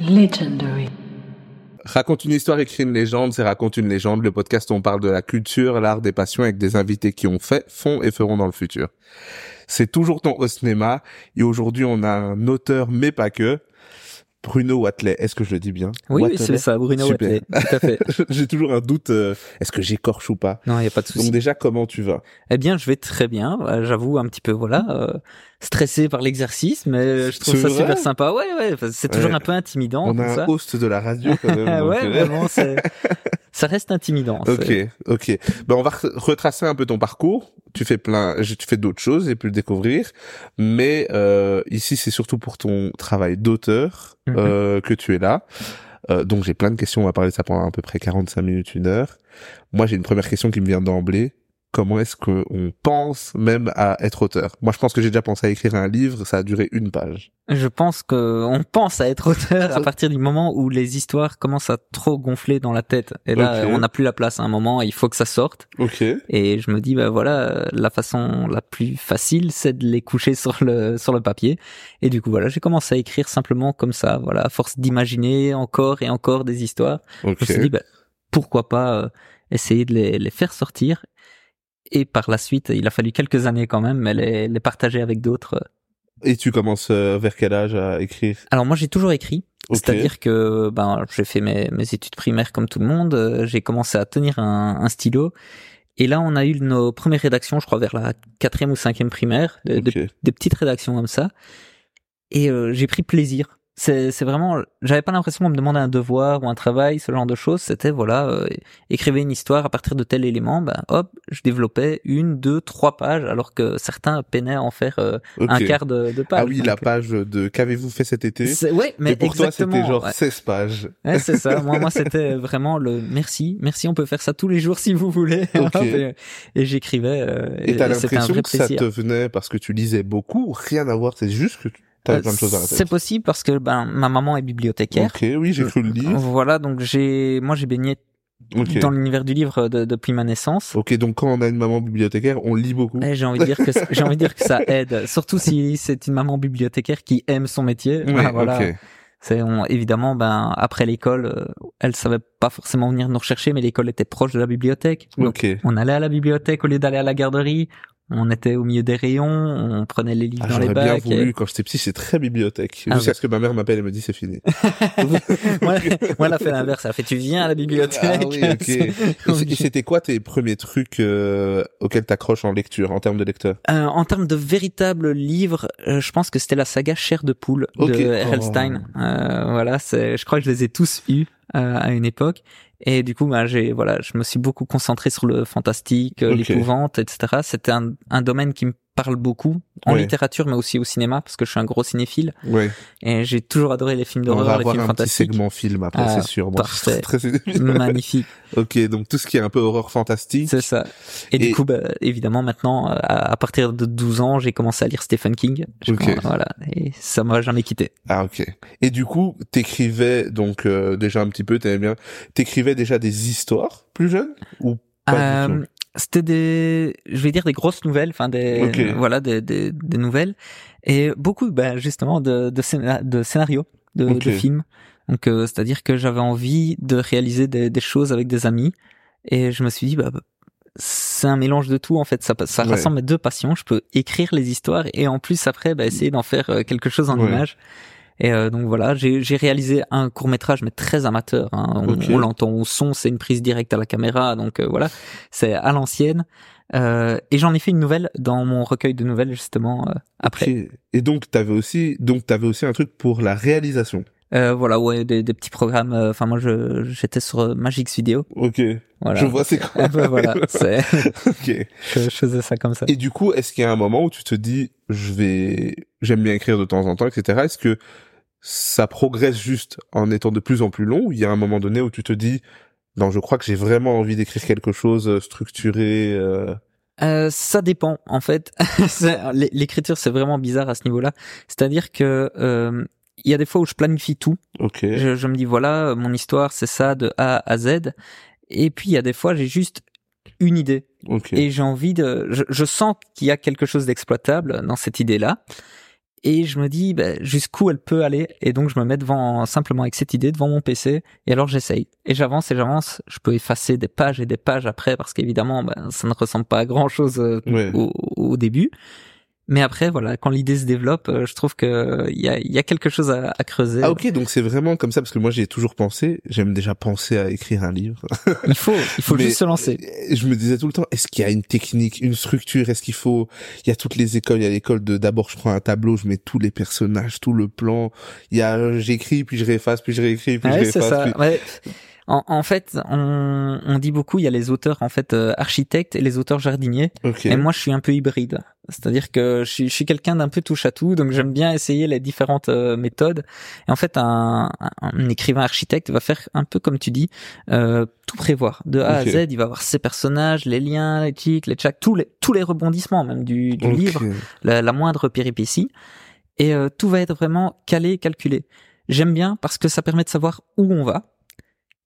Legendary. Raconte une histoire, écrit une légende, c'est Raconte une légende, le podcast où on parle de la culture, l'art, des passions avec des invités qui ont fait, font et feront dans le futur. C'est toujours ton au cinéma et aujourd'hui on a un auteur mais pas que, Bruno Watley, est-ce que je le dis bien? Oui, oui, c'est ça, Bruno Super. Watley. Tout à fait. J'ai toujours un doute, euh, est-ce que j'écorche ou pas? Non, il n'y a pas de souci. Donc déjà, comment tu vas? Eh bien, je vais très bien. Euh, J'avoue un petit peu, voilà, euh, stressé par l'exercice, mais je trouve ça super sympa. Ouais, ouais, c'est toujours Ouais. un peu intimidant. On a ça. un host de la radio quand même. ouais, euh, vraiment, c'est, ça reste intimidant. Ok, ok. Ben on va re- retracer un peu ton parcours. Tu fais plein, tu fais d'autres choses, j'ai pu le découvrir, mais euh, ici c'est surtout pour ton travail d'auteur Mhm. euh, que tu es là. Euh, donc j'ai plein de questions, on va parler de ça pendant à peu près 45 minutes, une heure. Moi j'ai une première question qui me vient d'emblée. Comment est-ce qu'on pense même à être auteur Moi je pense que j'ai déjà pensé à écrire un livre, ça a duré une page. Je pense que on pense à être auteur à partir du moment où les histoires commencent à trop gonfler dans la tête. Et là, on n'a plus la place à un moment, il faut que ça sorte. Ok. Et je me dis, bah voilà, la façon la plus facile, c'est de les coucher sur le sur le papier. Et du coup, voilà, j'ai commencé à écrire simplement comme ça, voilà, à force d'imaginer encore et encore des histoires. Ok. Je me suis dit, bah, pourquoi pas euh, essayer de les, les faire sortir. Et par la suite, il a fallu quelques années quand même, mais les, les partager avec d'autres. Et tu commences euh, vers quel âge à écrire? Alors moi, j'ai toujours écrit. Ok. C'est-à-dire que ben j'ai fait mes, mes études primaires comme tout le monde. euh, J'ai commencé à tenir un, un stylo. Et là, on a eu nos premières rédactions, je crois vers la quatrième ou cinquième primaire, de- de- Ok. des petites rédactions comme ça. Et euh, j'ai pris plaisir. C'est c'est vraiment, j'avais pas l'impression qu'on me demandait un devoir ou un travail, ce genre de choses. C'était voilà, euh, écrivez une histoire à partir de tel élément. Ben hop, je développais une, deux, trois pages, alors que certains peinaient à en faire euh, un quart de, de page. Ah oui, Donc, la page de qu'avez-vous fait cet été? C'est- Ouais, mais Et pour toi, exactement. c'était genre ouais. 16 pages. Ouais, c'est ça. Moi, moi, c'était vraiment le merci, merci. On peut faire ça tous les jours si vous voulez. Et et j'écrivais. euh, Et t'as c'était un l'impression que ça plaisir. te venait parce que tu lisais beaucoup, rien à voir, c'est juste que t'avais Euh, plein de choses dans la tête. C'est possible parce que ben ma maman est bibliothécaire. Ok, oui, j'ai cru le dire. Voilà, donc j'ai, moi, j'ai baigné dans l'univers du livre de- depuis ma naissance. Ok, donc quand on a une maman bibliothécaire, on lit beaucoup. Et j'ai envie de dire que j'ai envie de dire que ça aide, surtout si c'est une maman bibliothécaire qui aime son métier. Ben, voilà. ok. C'est évidemment ben après l'école, euh, elle savait pas forcément venir nous rechercher, mais l'école était proche de la bibliothèque. Donc, Ok. On allait à la bibliothèque au lieu d'aller à la garderie. On était au milieu des rayons, on prenait les livres Ah, dans les J'aurais bien bacs. voulu, et- quand j'étais petit, c'est très bibliothèque. Ah Jusqu'à ce que ma mère m'appelle et me dit c'est fini. moi, moi, elle a fait l'inverse. Elle a fait, tu viens à la bibliothèque. Ah oui, c'était quoi tes premiers trucs euh, auxquels t'accroches en lecture, en termes de lecteur? Euh, en termes de véritables livres, euh, je pense que c'était la saga Chair de poule de R.L. Oh. Voilà, je crois que je les ai tous eus à une époque. Et du coup, bah, j'ai, voilà, je me suis beaucoup concentré sur le fantastique, euh, l'épouvante, etc. C'était un, un domaine qui me parle beaucoup en Ouais. littérature, mais aussi au cinéma, parce que je suis un gros cinéphile. Ouais. Et j'ai toujours adoré les films d'horreur, les films un petit fantastiques. segment film après, Ah, c'est sûr. Moi, parfait. Très, très- Magnifique, ok, donc tout ce qui est un peu horreur fantastique. c'est ça. Et, Et- du coup, bah, évidemment, maintenant, euh, à, à partir de 12 ans, j'ai commencé à lire Stephen King. Je Ok. commence- Voilà, et ça m'a jamais quitté. Ah ok. Et du coup, t'écrivais donc euh, déjà un petit peu, t'aimais bien. T'écrivais déjà des histoires plus jeune ou pas du Euh, tout? C'était des, je vais dire des grosses nouvelles, enfin des, voilà, des, des, des nouvelles, et beaucoup, ben justement de de, scéna- de scénarios, de, films. Donc, euh, c'est-à-dire que j'avais envie de réaliser des, des choses avec des amis, et je me suis dit, bah, c'est un mélange de tout en fait. Ça, ça Ouais. rassemble mes deux passions. Je peux écrire les histoires et en plus après, bah, essayer d'en faire euh, quelque chose en Ouais. image. Et euh, donc voilà, j'ai réalisé un court métrage, mais très amateur. hein. On, Ok. on l'entend au son, c'est une prise directe à la caméra, donc euh, voilà, c'est à l'ancienne. Euh, et j'en ai fait une nouvelle dans mon recueil de nouvelles justement euh, après. Et donc t'avais aussi, donc t'avais aussi un truc pour la réalisation. Euh, voilà, ouais, des, des petits programmes. euh, Enfin, moi, je j'étais sur euh, Magix Video. Ok. Voilà. Je vois c'est quoi. Euh, ouais, voilà, c'est, ok. je, je faisais ça comme ça. Et du coup, est-ce qu'il y a un moment où tu te dis, je vais, j'aime bien écrire de temps en temps, etc. Est-ce que ça progresse juste en étant de plus en plus long il y a un moment donné où tu te dis, non, je crois que j'ai vraiment envie d'écrire quelque chose euh, structuré. euh, Euh, ça dépend en fait. L'écriture c'est vraiment bizarre à ce niveau-là. C'est-à-dire que euh, il y a des fois où je planifie tout. Ok. Je, je me dis voilà mon histoire c'est ça de A à Z. Et puis il y a des fois j'ai juste une idée Ok. et j'ai envie de. Je, je sens qu'il y a quelque chose d'exploitable dans cette idée-là. Et je me dis bah, jusqu'où elle peut aller. Et donc je me mets devant simplement avec cette idée devant mon PC et alors j'essaye. Et j'avance et j'avance. Je peux effacer des pages et des pages après parce qu'évidemment bah, ça ne ressemble pas à grand chose euh, au, au, début mais après, voilà, quand l'idée se développe, euh, je trouve que il y a, y a quelque chose à, à, creuser. Ah ok, donc c'est vraiment comme ça parce que moi j'ai toujours pensé, j'aime déjà penser à écrire un livre. il faut, il faut juste se lancer. Je me disais tout le temps, est-ce qu'il y a une technique, une structure? Est-ce qu'il faut Il y a toutes les écoles. Il y a l'école de d'abord je prends un tableau, je mets tous les personnages, tout le plan. Il y a j'écris puis je réefface puis je réécris puis je réefface. Ça. Ouais. En, en, fait, on, on, dit beaucoup, il y a les auteurs en fait euh, architectes et les auteurs jardiniers. Et moi, je suis un peu hybride. C'est-à-dire que je suis, je suis quelqu'un d'un peu touche à tout, donc j'aime bien essayer les différentes euh, méthodes. Et en fait, un, un, écrivain architecte va faire un peu comme tu dis, euh, tout prévoir de A à Z. Il va avoir ses personnages, les liens, les tics, les tchacs, tous les tous les rebondissements même du, du livre, la, la, moindre péripétie, et euh, tout va être vraiment calé, calculé. J'aime bien parce que ça permet de savoir où on va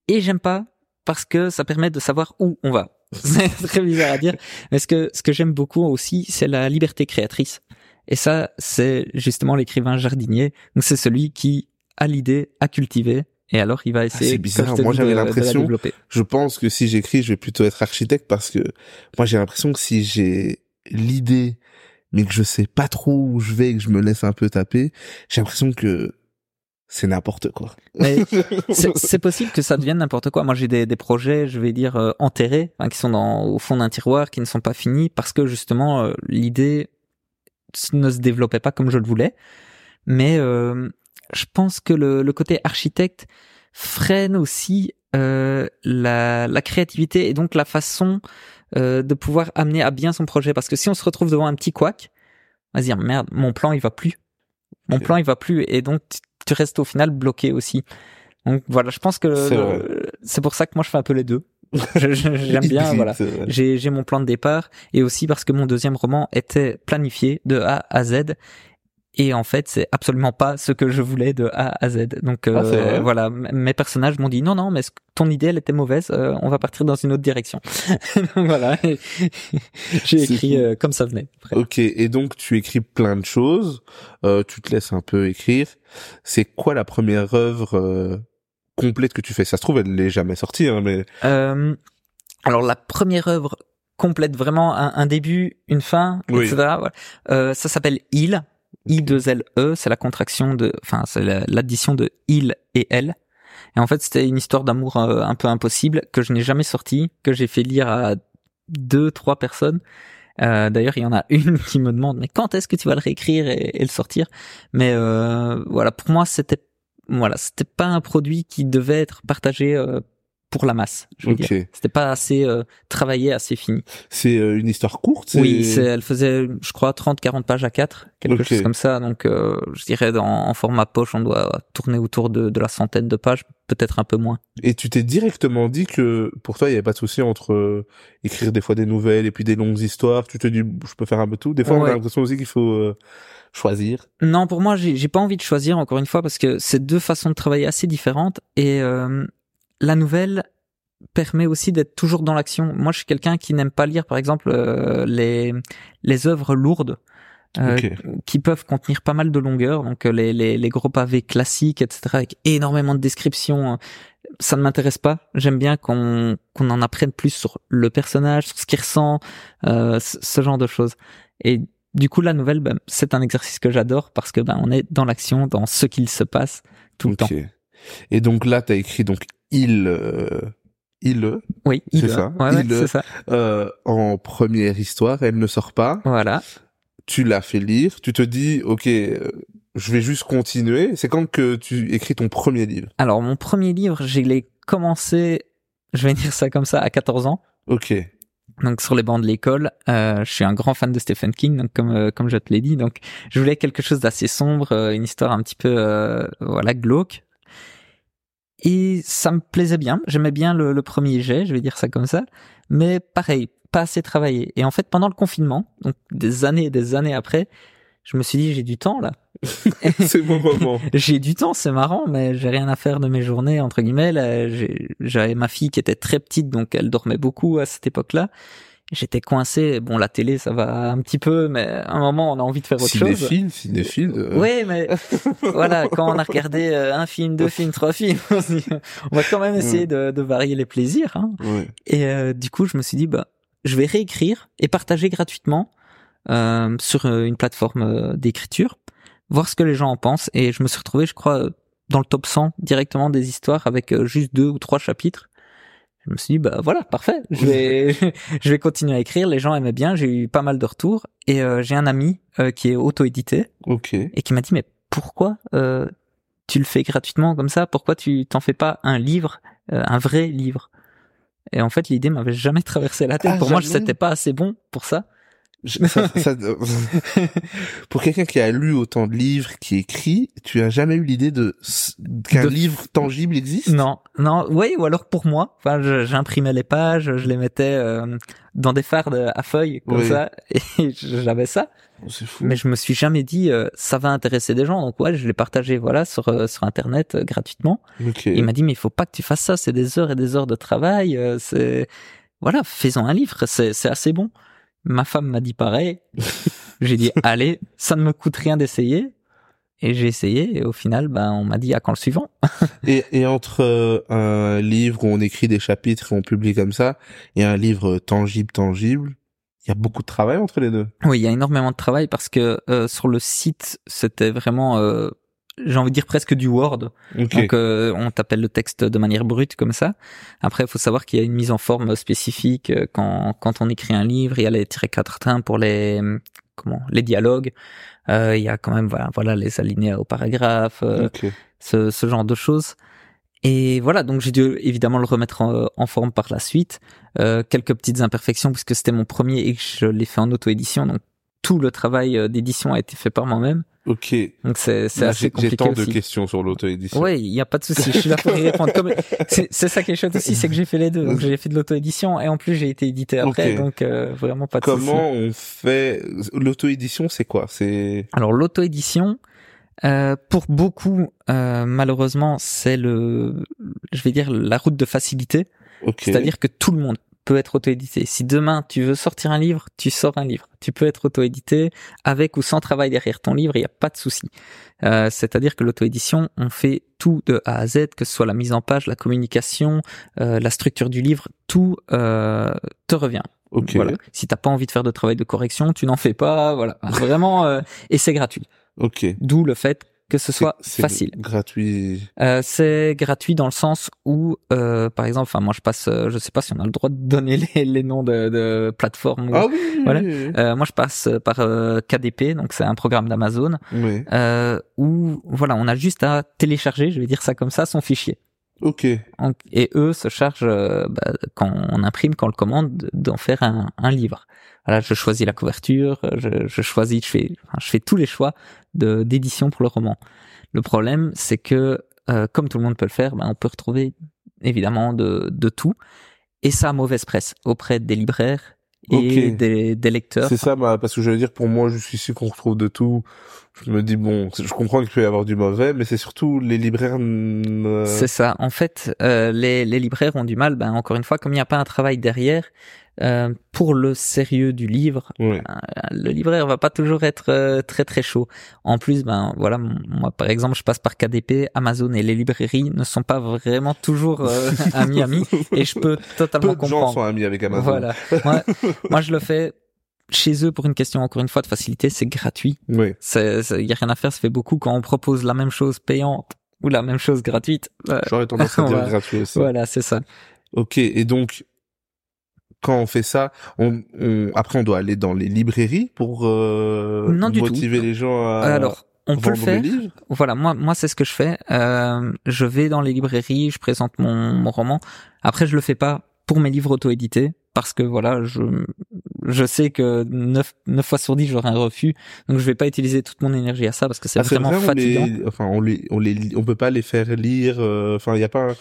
et j'aime pas parce que ça permet de savoir où on va. c'est très bizarre à dire, mais ce que ce que j'aime beaucoup aussi, c'est la liberté créatrice. Et ça, c'est justement l'écrivain jardinier. Donc c'est celui qui a l'idée, a cultivé, et alors il va ah, essayer. c'est bizarre. Moi j'avais l'impression. Je pense que si j'écris, je vais plutôt être architecte parce que moi j'ai l'impression que si j'ai l'idée, mais que je sais pas trop où je vais et que je me laisse un peu taper, j'ai l'impression que c'est n'importe quoi. c'est possible que ça devienne n'importe quoi. Moi, j'ai des, des, projets, je vais dire euh, enterrés, qui sont dans, au fond d'un tiroir, qui ne sont pas finis parce que justement euh, l'idée ne se développait pas comme je le voulais. Mais euh, je pense que le, le, côté architecte freine aussi la, la, créativité et donc la façon de pouvoir amener à bien son projet. Parce que si on se retrouve devant un petit couac, on va se dire merde, mon plan il va plus. Mon plan il va plus et donc tu restes au final bloqué aussi. Donc voilà, je pense que c'est pour ça que moi je fais un peu les deux. J'aime bien, voilà. J'ai mon plan de départ et aussi parce que mon deuxième roman était planifié de A à Z et en fait c'est absolument pas ce que je voulais de A à Z. Donc ah, euh, voilà mes personnages m'ont dit non non mais ton idée elle était mauvaise euh, on va partir dans une autre direction. Donc voilà. J'ai écrit euh, comme ça venait ok et donc tu écris plein de choses. Tu te laisses un peu écrire. C'est quoi la première œuvre complète que tu fais? Ça se trouve elle n'est jamais sortie hein, mais alors la première œuvre complète vraiment un, début une fin etc ça s'appelle Il I2LE, c'est la contraction de, enfin, c'est l'addition de il et elle. Et en fait, c'était une histoire d'amour euh, un peu impossible que je n'ai jamais sorti, que j'ai fait lire à deux, trois personnes. Euh, D'ailleurs, il y en a une qui me demande mais quand est-ce que tu vas le réécrire et, le sortir? Mais euh, voilà, pour moi, c'était voilà, c'était pas un produit qui devait être partagé euh, pour la masse. Je C'était pas assez euh, travaillé, assez fini. C'est euh, une histoire courte. Oui, c'est, elle faisait, je crois, 30-40 pages à 4, quelque chose comme ça. Donc, euh, je dirais, dans, en format poche, on doit tourner autour de, de la centaine de pages, peut-être un peu moins. Et tu t'es directement dit que pour toi, il y avait pas de souci entre écrire des fois des nouvelles et puis des longues histoires. Tu te dis, je peux faire un peu tout. Des fois, on a l'impression aussi qu'il faut choisir. Non, pour moi, j'ai, j'ai pas envie de choisir encore une fois parce que c'est deux façons de travailler assez différentes et la nouvelle permet aussi d'être toujours dans l'action. Moi, je suis quelqu'un qui n'aime pas lire, par exemple, euh, les les œuvres lourdes. Euh, qui peuvent contenir pas mal de longueur, donc euh, les, les, les gros pavés classiques, etc., avec énormément de descriptions, ça ne m'intéresse pas. J'aime bien qu'on qu'on en apprenne plus sur le personnage, sur ce qu'il ressent, ce genre de choses. Et du coup, la nouvelle, ben, c'est un exercice que j'adore parce que ben, on est dans l'action, dans ce qu'il se passe tout le temps. Et donc là, tu as écrit donc il euh, il oui c'est ça c'est ça. euh, en première histoire elle ne sort pas. Voilà. Tu l'as fait lire tu te dis ok euh, je vais juste continuer. C'est quand que tu écris ton premier livre? Alors mon premier livre j'ai commencé je vais dire ça comme ça à 14 ans. Ok. Donc sur les bancs de l'école, euh, je suis un grand fan de Stephen King, donc comme euh, comme je te l'ai dit, donc je voulais quelque chose d'assez sombre, euh, une histoire un petit peu voilà glauque, et ça me plaisait bien. J'aimais bien le, le, premier jet, je vais dire ça comme ça. Mais pareil, pas assez travaillé. Et en fait, pendant le confinement, donc des années et des années après, je me suis dit, j'ai du temps là. c'est mon moment. j'ai du temps, c'est marrant, mais j'ai rien à faire de mes journées, entre guillemets. J'avais ma fille qui était très petite, donc elle dormait beaucoup à cette époque-là. J'étais coincé. Bon, la télé, ça va un petit peu, mais à un moment, on a envie de faire autre chose. Cinéphile, cinéphile. euh, Oui, mais voilà, quand on a regardé euh, un film, deux films, trois films, on se dit, on va quand même essayer de, de varier les plaisirs. Hein. ouais. Et euh, du coup, je me suis dit, bah, je vais réécrire et partager gratuitement euh, sur euh, une plateforme d'écriture, voir ce que les gens en pensent. Et je me suis retrouvé, je crois, dans le top 100 directement des histoires avec juste deux ou trois chapitres. Je me suis dit, bah voilà, parfait. Je vais, je vais continuer à écrire. Les gens aimaient bien. J'ai eu pas mal de retours. Et euh, j'ai un ami euh, qui est auto-édité Ok. et qui m'a dit, mais pourquoi euh, tu le fais gratuitement comme ça? Pourquoi tu t'en fais pas un livre, euh, un vrai livre? Et en fait, l'idée m'avait jamais traversé la tête. Ah, pour moi, jamais c'était pas assez bon pour ça. Je- ça- ça- pour quelqu'un qui a lu autant de livres, qui écrit, tu as jamais eu l'idée de qu'un De- livre tangible existe? Non, non, oui, ou alors pour moi. Enfin, j'imprimais les pages, je les mettais euh, dans des fardes à feuilles comme Oui. ça, et j'avais ça. C'est fou. Mais je me suis jamais dit euh, ça va intéresser des gens. Donc ouais, je l'ai partagé voilà sur euh, sur internet euh, gratuitement. Ok. Il m'a dit mais il faut pas que tu fasses ça, c'est des heures et des heures de travail. euh, c'est voilà, faisons un livre, c'est c'est assez bon. Ma femme m'a dit pareil. j'ai dit allez, ça ne me coûte rien d'essayer. Et j'ai essayé et au final, ben on m'a dit à quand le suivant? Et, et entre euh, un livre où on écrit des chapitres et on publie comme ça, et un livre tangible, tangible, il y a beaucoup de travail entre les deux. Oui, il y a énormément de travail parce que euh, sur le site, c'était vraiment, euh, j'ai envie de dire presque du Word. Ok. Donc euh, on t'appelle le texte de manière brute comme ça. Après, il faut savoir qu'il y a une mise en forme spécifique euh, quand quand on écrit un livre. Il y a les tirés quatrains pour les comment les dialogues. Euh, il y a quand même voilà, voilà les alinéas au paragraphe, euh, ce, ce genre de choses. Et voilà, donc j'ai dû évidemment le remettre en, en forme par la suite. Euh, quelques petites imperfections puisque c'était mon premier et que je l'ai fait en auto-édition. Donc tout le travail euh, d'édition a été fait par moi-même. Ok. Donc c'est c'est assez J'ai j'ai compliqué tant de questions sur l'auto-édition. Ouais, il y a pas de souci. Je suis là pour y répondre. C'est ça qui est chouette aussi, c'est que j'ai fait les deux. Donc j'ai fait de l'auto-édition et en plus j'ai été édité après. Donc euh, vraiment pas de souci. Comment on fait l'auto-édition C'est quoi? C'est Alors l'auto-édition, euh, pour beaucoup, euh, malheureusement, c'est le, je vais dire la route de facilité. ok. C'est-à-dire que tout le monde peut être auto-édité. Si demain tu veux sortir un livre, tu sors un livre. Tu peux être auto-édité avec ou sans travail derrière ton livre, il n'y a pas de souci. Euh, C'est-à-dire que l'auto-édition, on fait tout de A à Z, que ce soit la mise en page, la communication, euh, la structure du livre, tout euh, te revient. Ok. Voilà. Si t'as pas envie de faire de travail de correction, tu n'en fais pas. Voilà. Vraiment, et c'est gratuit. Ok. D'où le fait que ce soit facile. Gratuit. Euh, c'est gratuit dans le sens où, euh, par exemple, enfin moi je passe, euh, je sais pas si on a le droit de donner les, les noms de, de plateformes. Ah oui. oui, Voilà. Euh, moi je passe par euh, KDP, donc c'est un programme d'Amazon Oui. euh, où voilà, on a juste à télécharger, je vais dire ça comme ça, son fichier. Ok. Et eux se chargent, euh, bah, quand on imprime, quand on le commande, d'en faire un, un livre. Voilà, je choisis la couverture, je, je choisis, je fais, enfin, je fais tous les choix de d'édition pour le roman. Le problème, c'est que euh, comme tout le monde peut le faire, ben, on peut retrouver évidemment de, de tout, et ça mauvaise presse auprès des libraires et des, des lecteurs. C'est ça, bah, parce que je veux dire, pour moi, jusqu'ici qu'on retrouve de tout, je me dis, bon, je comprends qu'il peut y avoir du mauvais, mais c'est surtout les libraires... ne- C'est ça. En fait, euh, les, les libraires ont du mal, ben, encore une fois, comme il n'y a pas un travail derrière, euh, pour le sérieux du livre, euh, le libraire va pas toujours être euh, très très chaud. En plus, ben voilà, moi par exemple, je passe par KDP, Amazon et les librairies ne sont pas vraiment toujours euh, amis amis, et je peux totalement Peu de gens sont amis avec Amazon. Voilà. Moi, moi, je le fais chez eux pour une question encore une fois de facilité, c'est gratuit. Oui. C'est, il y a rien à faire, ça fait beaucoup quand on propose la même chose payante ou la même chose gratuite. Euh, J'aurais tendance à dire gratuit aussi. voilà, c'est ça. Ok, et donc, quand on fait ça, on, on, après on doit aller dans les librairies pour euh, Non, du tout. motiver les gens à Alors, on peut le faire. des livres? Voilà, moi, moi, c'est ce que je fais. Euh, je vais dans les librairies, je présente mon, mon roman. Après, je le fais pas pour mes livres auto-édités parce que voilà, je, je sais que 9, neuf fois sur 10, j'aurai un refus. Donc, je vais pas utiliser toute mon énergie à ça parce que c'est Ah, vraiment vrai, on fatigant. les, enfin, on les, on les, on peut pas les faire lire. euh, Enfin, il y a pas. un-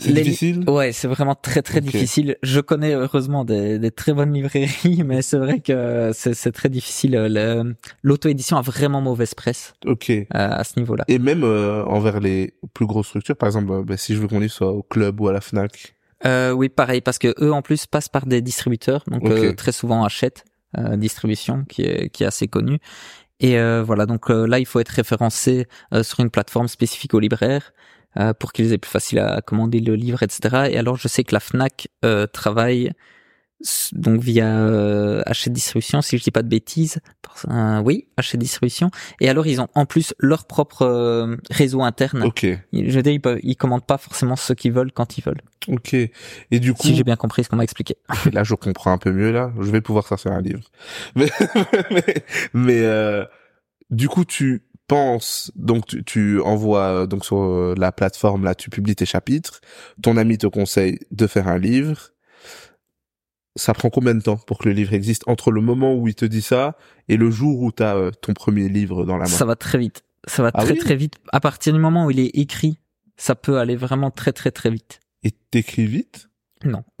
C'est difficile. Ouais, c'est vraiment très très difficile. Je connais heureusement des, des très bonnes librairies, mais c'est vrai que c'est très difficile. Le- L'auto-édition a vraiment mauvaise presse Ok. euh, à ce niveau-là. Et même euh, envers les plus grosses structures, par exemple, bah, si je veux qu'on livre soit au club ou à la Fnac, Euh, oui, pareil, parce que eux en plus passent par des distributeurs, donc euh, très souvent achètent euh, distribution qui est qui est assez connue. Et euh, voilà, donc euh, là il faut être référencé euh, sur une plateforme spécifique aux libraires euh, pour qu'ils aient plus facile à commander le livre, etc. Et alors je sais que la Fnac euh, travaille donc via euh, Hachette Distribution, si je dis pas de bêtises. Euh, oui, Hachette Distribution. Et alors ils ont en plus leur propre euh, réseau interne. Ok, Je veux dire, ils, peuvent, ils commandent pas forcément ce qu'ils veulent quand ils veulent. ok. Et du coup, Si j'ai bien compris ce qu'on m'a expliqué. là, je comprends un peu mieux là. Je vais pouvoir sortir un livre. Mais, mais, mais, euh, du coup, tu penses donc tu, tu envoies euh, donc sur euh, la plateforme là, tu publies tes chapitres. Ton ami te conseille de faire un livre. Ça prend combien de temps pour que le livre existe entre le moment où il te dit ça et le jour où tu as ton premier livre dans la main? Ça va très vite. Ça va Ah très oui? très vite. À partir du moment où il est écrit, ça peut aller vraiment très très très vite. Et t'écris vite? Non.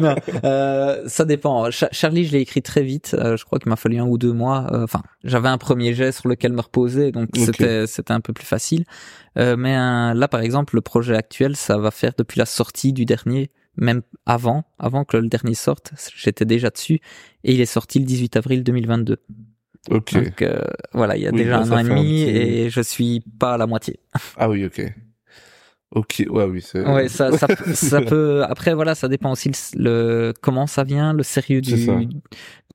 non. Euh, ça dépend. Cha- Charlie, je l'ai écrit très vite. Euh, je crois qu'il m'a fallu un ou deux mois. Euh, Enfin, j'avais un premier jet sur lequel me reposer, donc c'était c'était un peu plus facile. Euh, mais un- là, par exemple, le projet actuel, ça va faire depuis la sortie du dernier, même avant, avant que le dernier sorte. J'étais déjà dessus et il est sorti le 18 avril 2022. Ok. Donc euh, voilà, il y a Oui, déjà un an et demi et je suis pas à la moitié. Ah oui, ok. Ok, ouais, oui, c'est. Ouais, ça, ça, ça peut. Après, voilà, ça dépend aussi le, le- comment ça vient, le sérieux du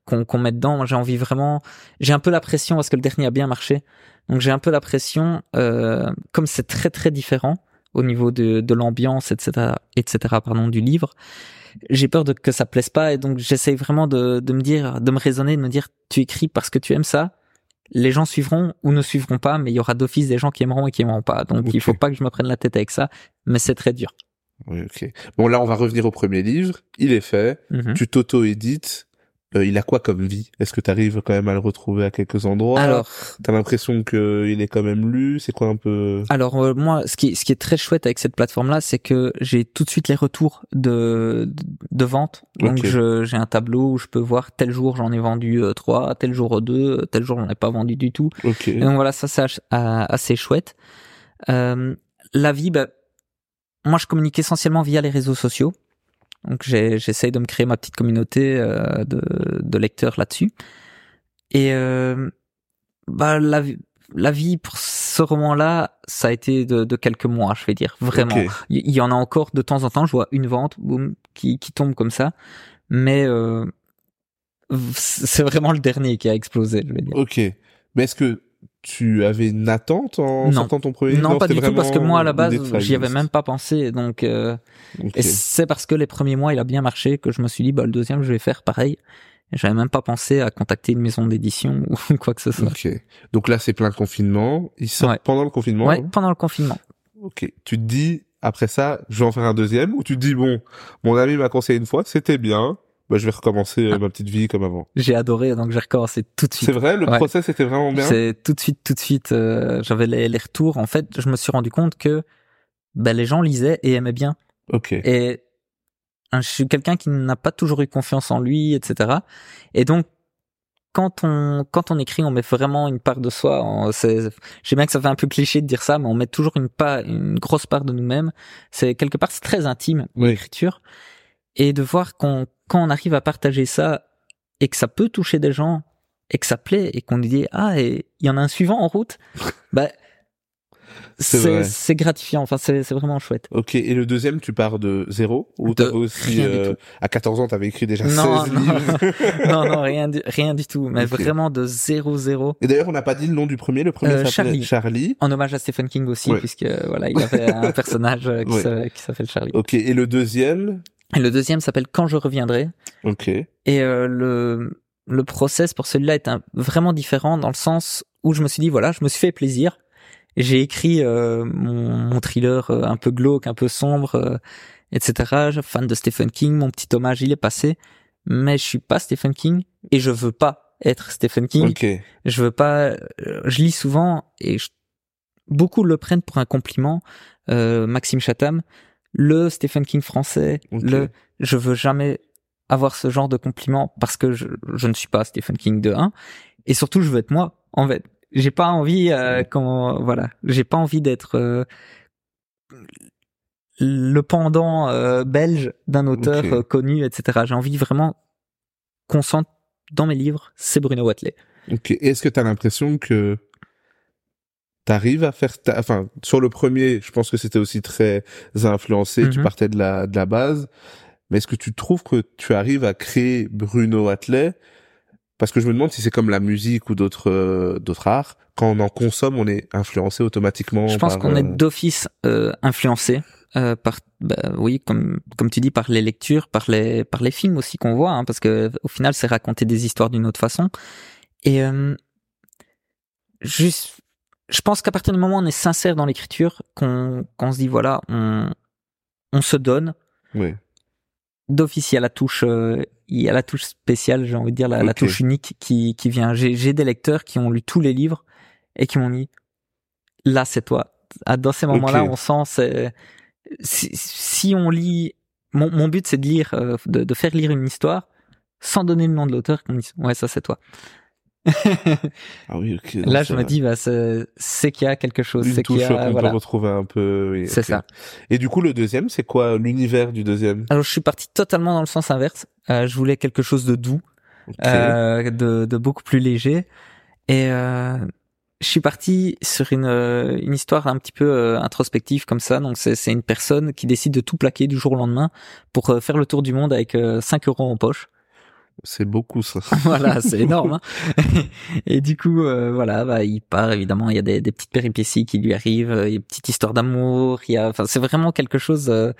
qu'on qu'on met dedans. Moi, j'ai envie vraiment. J'ai un peu la pression parce que le dernier a bien marché, donc j'ai un peu la pression. Euh, comme c'est très très différent au niveau de, de l'ambiance, etc., etc. Pardon, du livre. J'ai peur de que ça plaise pas et donc j'essaye vraiment de, de me dire, de me raisonner, de me dire, tu écris parce que tu aimes ça. Les gens suivront ou ne suivront pas, mais il y aura d'office des gens qui aimeront et qui aimeront pas. Donc Ok. il faut pas que je me prenne la tête avec ça, mais c'est très dur. Oui, ok. Bon, là, on va revenir au premier livre. Il est fait. Mhm. Tu t'auto-édites. Euh, il a quoi comme vie? Est-ce que tu arrives quand même à le retrouver à quelques endroits? Alors, T'as l'impression que il est quand même lu? C'est quoi un peu? alors euh, moi, ce qui, ce qui est très chouette avec cette plateforme-là, c'est que j'ai tout de suite les retours de, de, vente. Donc Ok. je- j'ai un tableau où je peux voir tel jour j'en ai vendu euh, trois, tel jour deux, tel jour j'en ai pas vendu du tout. Ok. Et donc voilà, ça c'est assez chouette. Euh, la vie, bah, moi je communique essentiellement via les réseaux sociaux. Donc j'essaye de me créer ma petite communauté euh, de, de lecteurs là-dessus. Et euh, bah la, vie- la vie pour ce roman-là, ça a été de, de quelques mois, je vais dire, vraiment. Il y en a encore de temps en temps, je vois une vente boum, qui, qui tombe comme ça. Mais euh, c'est vraiment le dernier qui a explosé, je vais dire. Ok. Mais est-ce que tu avais une attente en Non. sortant ton premier Non, pas du tout, parce que moi, à la base, j'y avais même pas pensé. Donc, euh, et c'est parce que les premiers mois, il a bien marché que je me suis dit, bah, le deuxième, je vais faire pareil. J'avais même pas pensé à contacter une maison d'édition ou quoi que ce soit. Ok. Donc là, c'est plein confinement. Il sort Ouais. pendant le confinement. Ouais, pendant le confinement. Ok. Tu te dis, après ça, je vais en faire un deuxième, ou tu te dis, bon, mon ami m'a conseillé une fois, c'était bien, bah, je vais recommencer euh, Ah. ma petite vie comme avant. J'ai adoré, donc j'ai recommencé tout de C'est suite. vrai, le Ouais. process était vraiment bien. C'est tout de suite, tout de suite. euh, J'avais les, les retours. En fait, je me suis rendu compte que ben, les gens lisaient et aimaient bien. Ok. Et hein, je suis quelqu'un qui n'a pas toujours eu confiance en lui, etc. Et donc, quand on quand on écrit, on met vraiment une part de soi. c'est- Je sais bien que ça fait un peu cliché de dire ça, mais on met toujours une part, une grosse part de nous-mêmes. C'est quelque part, c'est très intime Oui. l'écriture. Et de voir qu'on quand on arrive à partager ça et que ça peut toucher des gens et que ça plaît et qu'on dit ah et il y en a un suivant en route, bah C'est gratifiant. Enfin, c'est vraiment chouette. Ok. Et le deuxième, tu pars de zéro? Ou De aussi, euh, à 14 ans, t'avais écrit déjà Non, 16 non. livres? non, non, rien du, rien du tout, mais vraiment de zéro zéro. Et d'ailleurs, on n'a pas dit le nom du premier. Le premier Euh, s'appelait Charlie. Charlie. En hommage à Stephen King aussi, Ouais. puisque voilà, il avait un personnage euh, Ouais. qui s'appelle Charlie. Ok. Et le deuxième? Et le deuxième s'appelle Quand je reviendrai. Ok. Et euh, le le process pour celui-là est un, vraiment différent dans le sens où je me suis dit voilà, je me suis fait plaisir. J'ai écrit euh, mon, mon thriller euh, un peu glauque, un peu sombre, euh, etc. Je- Fan de Stephen King, mon petit hommage il est passé, mais je suis pas Stephen King et je veux pas être Stephen King. Ok. Je veux pas. euh, Je lis souvent et je- beaucoup le prennent pour un compliment. Euh, Maxime Chatham, le Stephen King français, le. Je veux jamais avoir ce genre de compliment parce que je, je ne suis pas Stephen King de 1 et surtout je veux être moi. En fait, j'ai pas envie euh, quand voilà, j'ai pas envie d'être euh, le pendant euh, belge d'un auteur euh, connu, etc. J'ai envie vraiment qu'on sente dans mes livres, c'est Bruno Watley. Ok. Et Est-ce que tu as l'impression que t'arrives à faire ta... enfin sur le premier je pense que c'était aussi très influencé tu Mhm. partais de la de la base mais est-ce que tu trouves que tu arrives à créer Bruno Atlet? Parce que je me demande si c'est comme la musique ou d'autres euh, d'autres arts quand on en consomme on est influencé automatiquement Je pense qu'on est euh, d'office euh, influencé euh, par, bah, oui, comme comme tu dis, par les lectures, par les par les films aussi qu'on voit, hein, parce que au final, c'est raconter des histoires d'une autre façon. Et euh, juste, je pense qu'à partir du moment où on est sincère dans l'écriture, qu'on qu'on se dit voilà, on on se donne ouais. d'office il y a la touche euh, il y a la touche spéciale j'ai envie de dire la, la touche unique qui qui vient. J'ai des lecteurs qui ont lu tous les livres et qui m'ont dit là c'est toi. Dans ces moments-là on sent c'est si, si on lit mon, mon but c'est de lire euh, de, de faire lire une histoire sans donner le nom de l'auteur qu'on dise ouais ça c'est toi ah oui ok donc là je me dis bah c'est qu'il y a quelque chose c'est qu'il y a voilà peut retrouver un peu oui, c'est ça et du coup le deuxième c'est quoi l'univers du deuxième? Alors je suis parti totalement dans le sens inverse Euh, je voulais quelque chose de doux Ok. euh, de, de beaucoup plus léger. Et euh, je suis parti sur une, euh, une histoire un petit peu euh, introspective comme ça. Donc c'est c'est une personne qui décide de tout plaquer du jour au lendemain pour euh, faire le tour du monde avec euh, 5 euros en poche. C'est beaucoup ça voilà, c'est énorme. hein. Et du coup, euh, voilà, bah, il part évidemment. Il y a des, des petites péripéties qui lui arrivent. Il y a une petite histoire d'amour. Il y a, enfin, c'est vraiment quelque chose euh,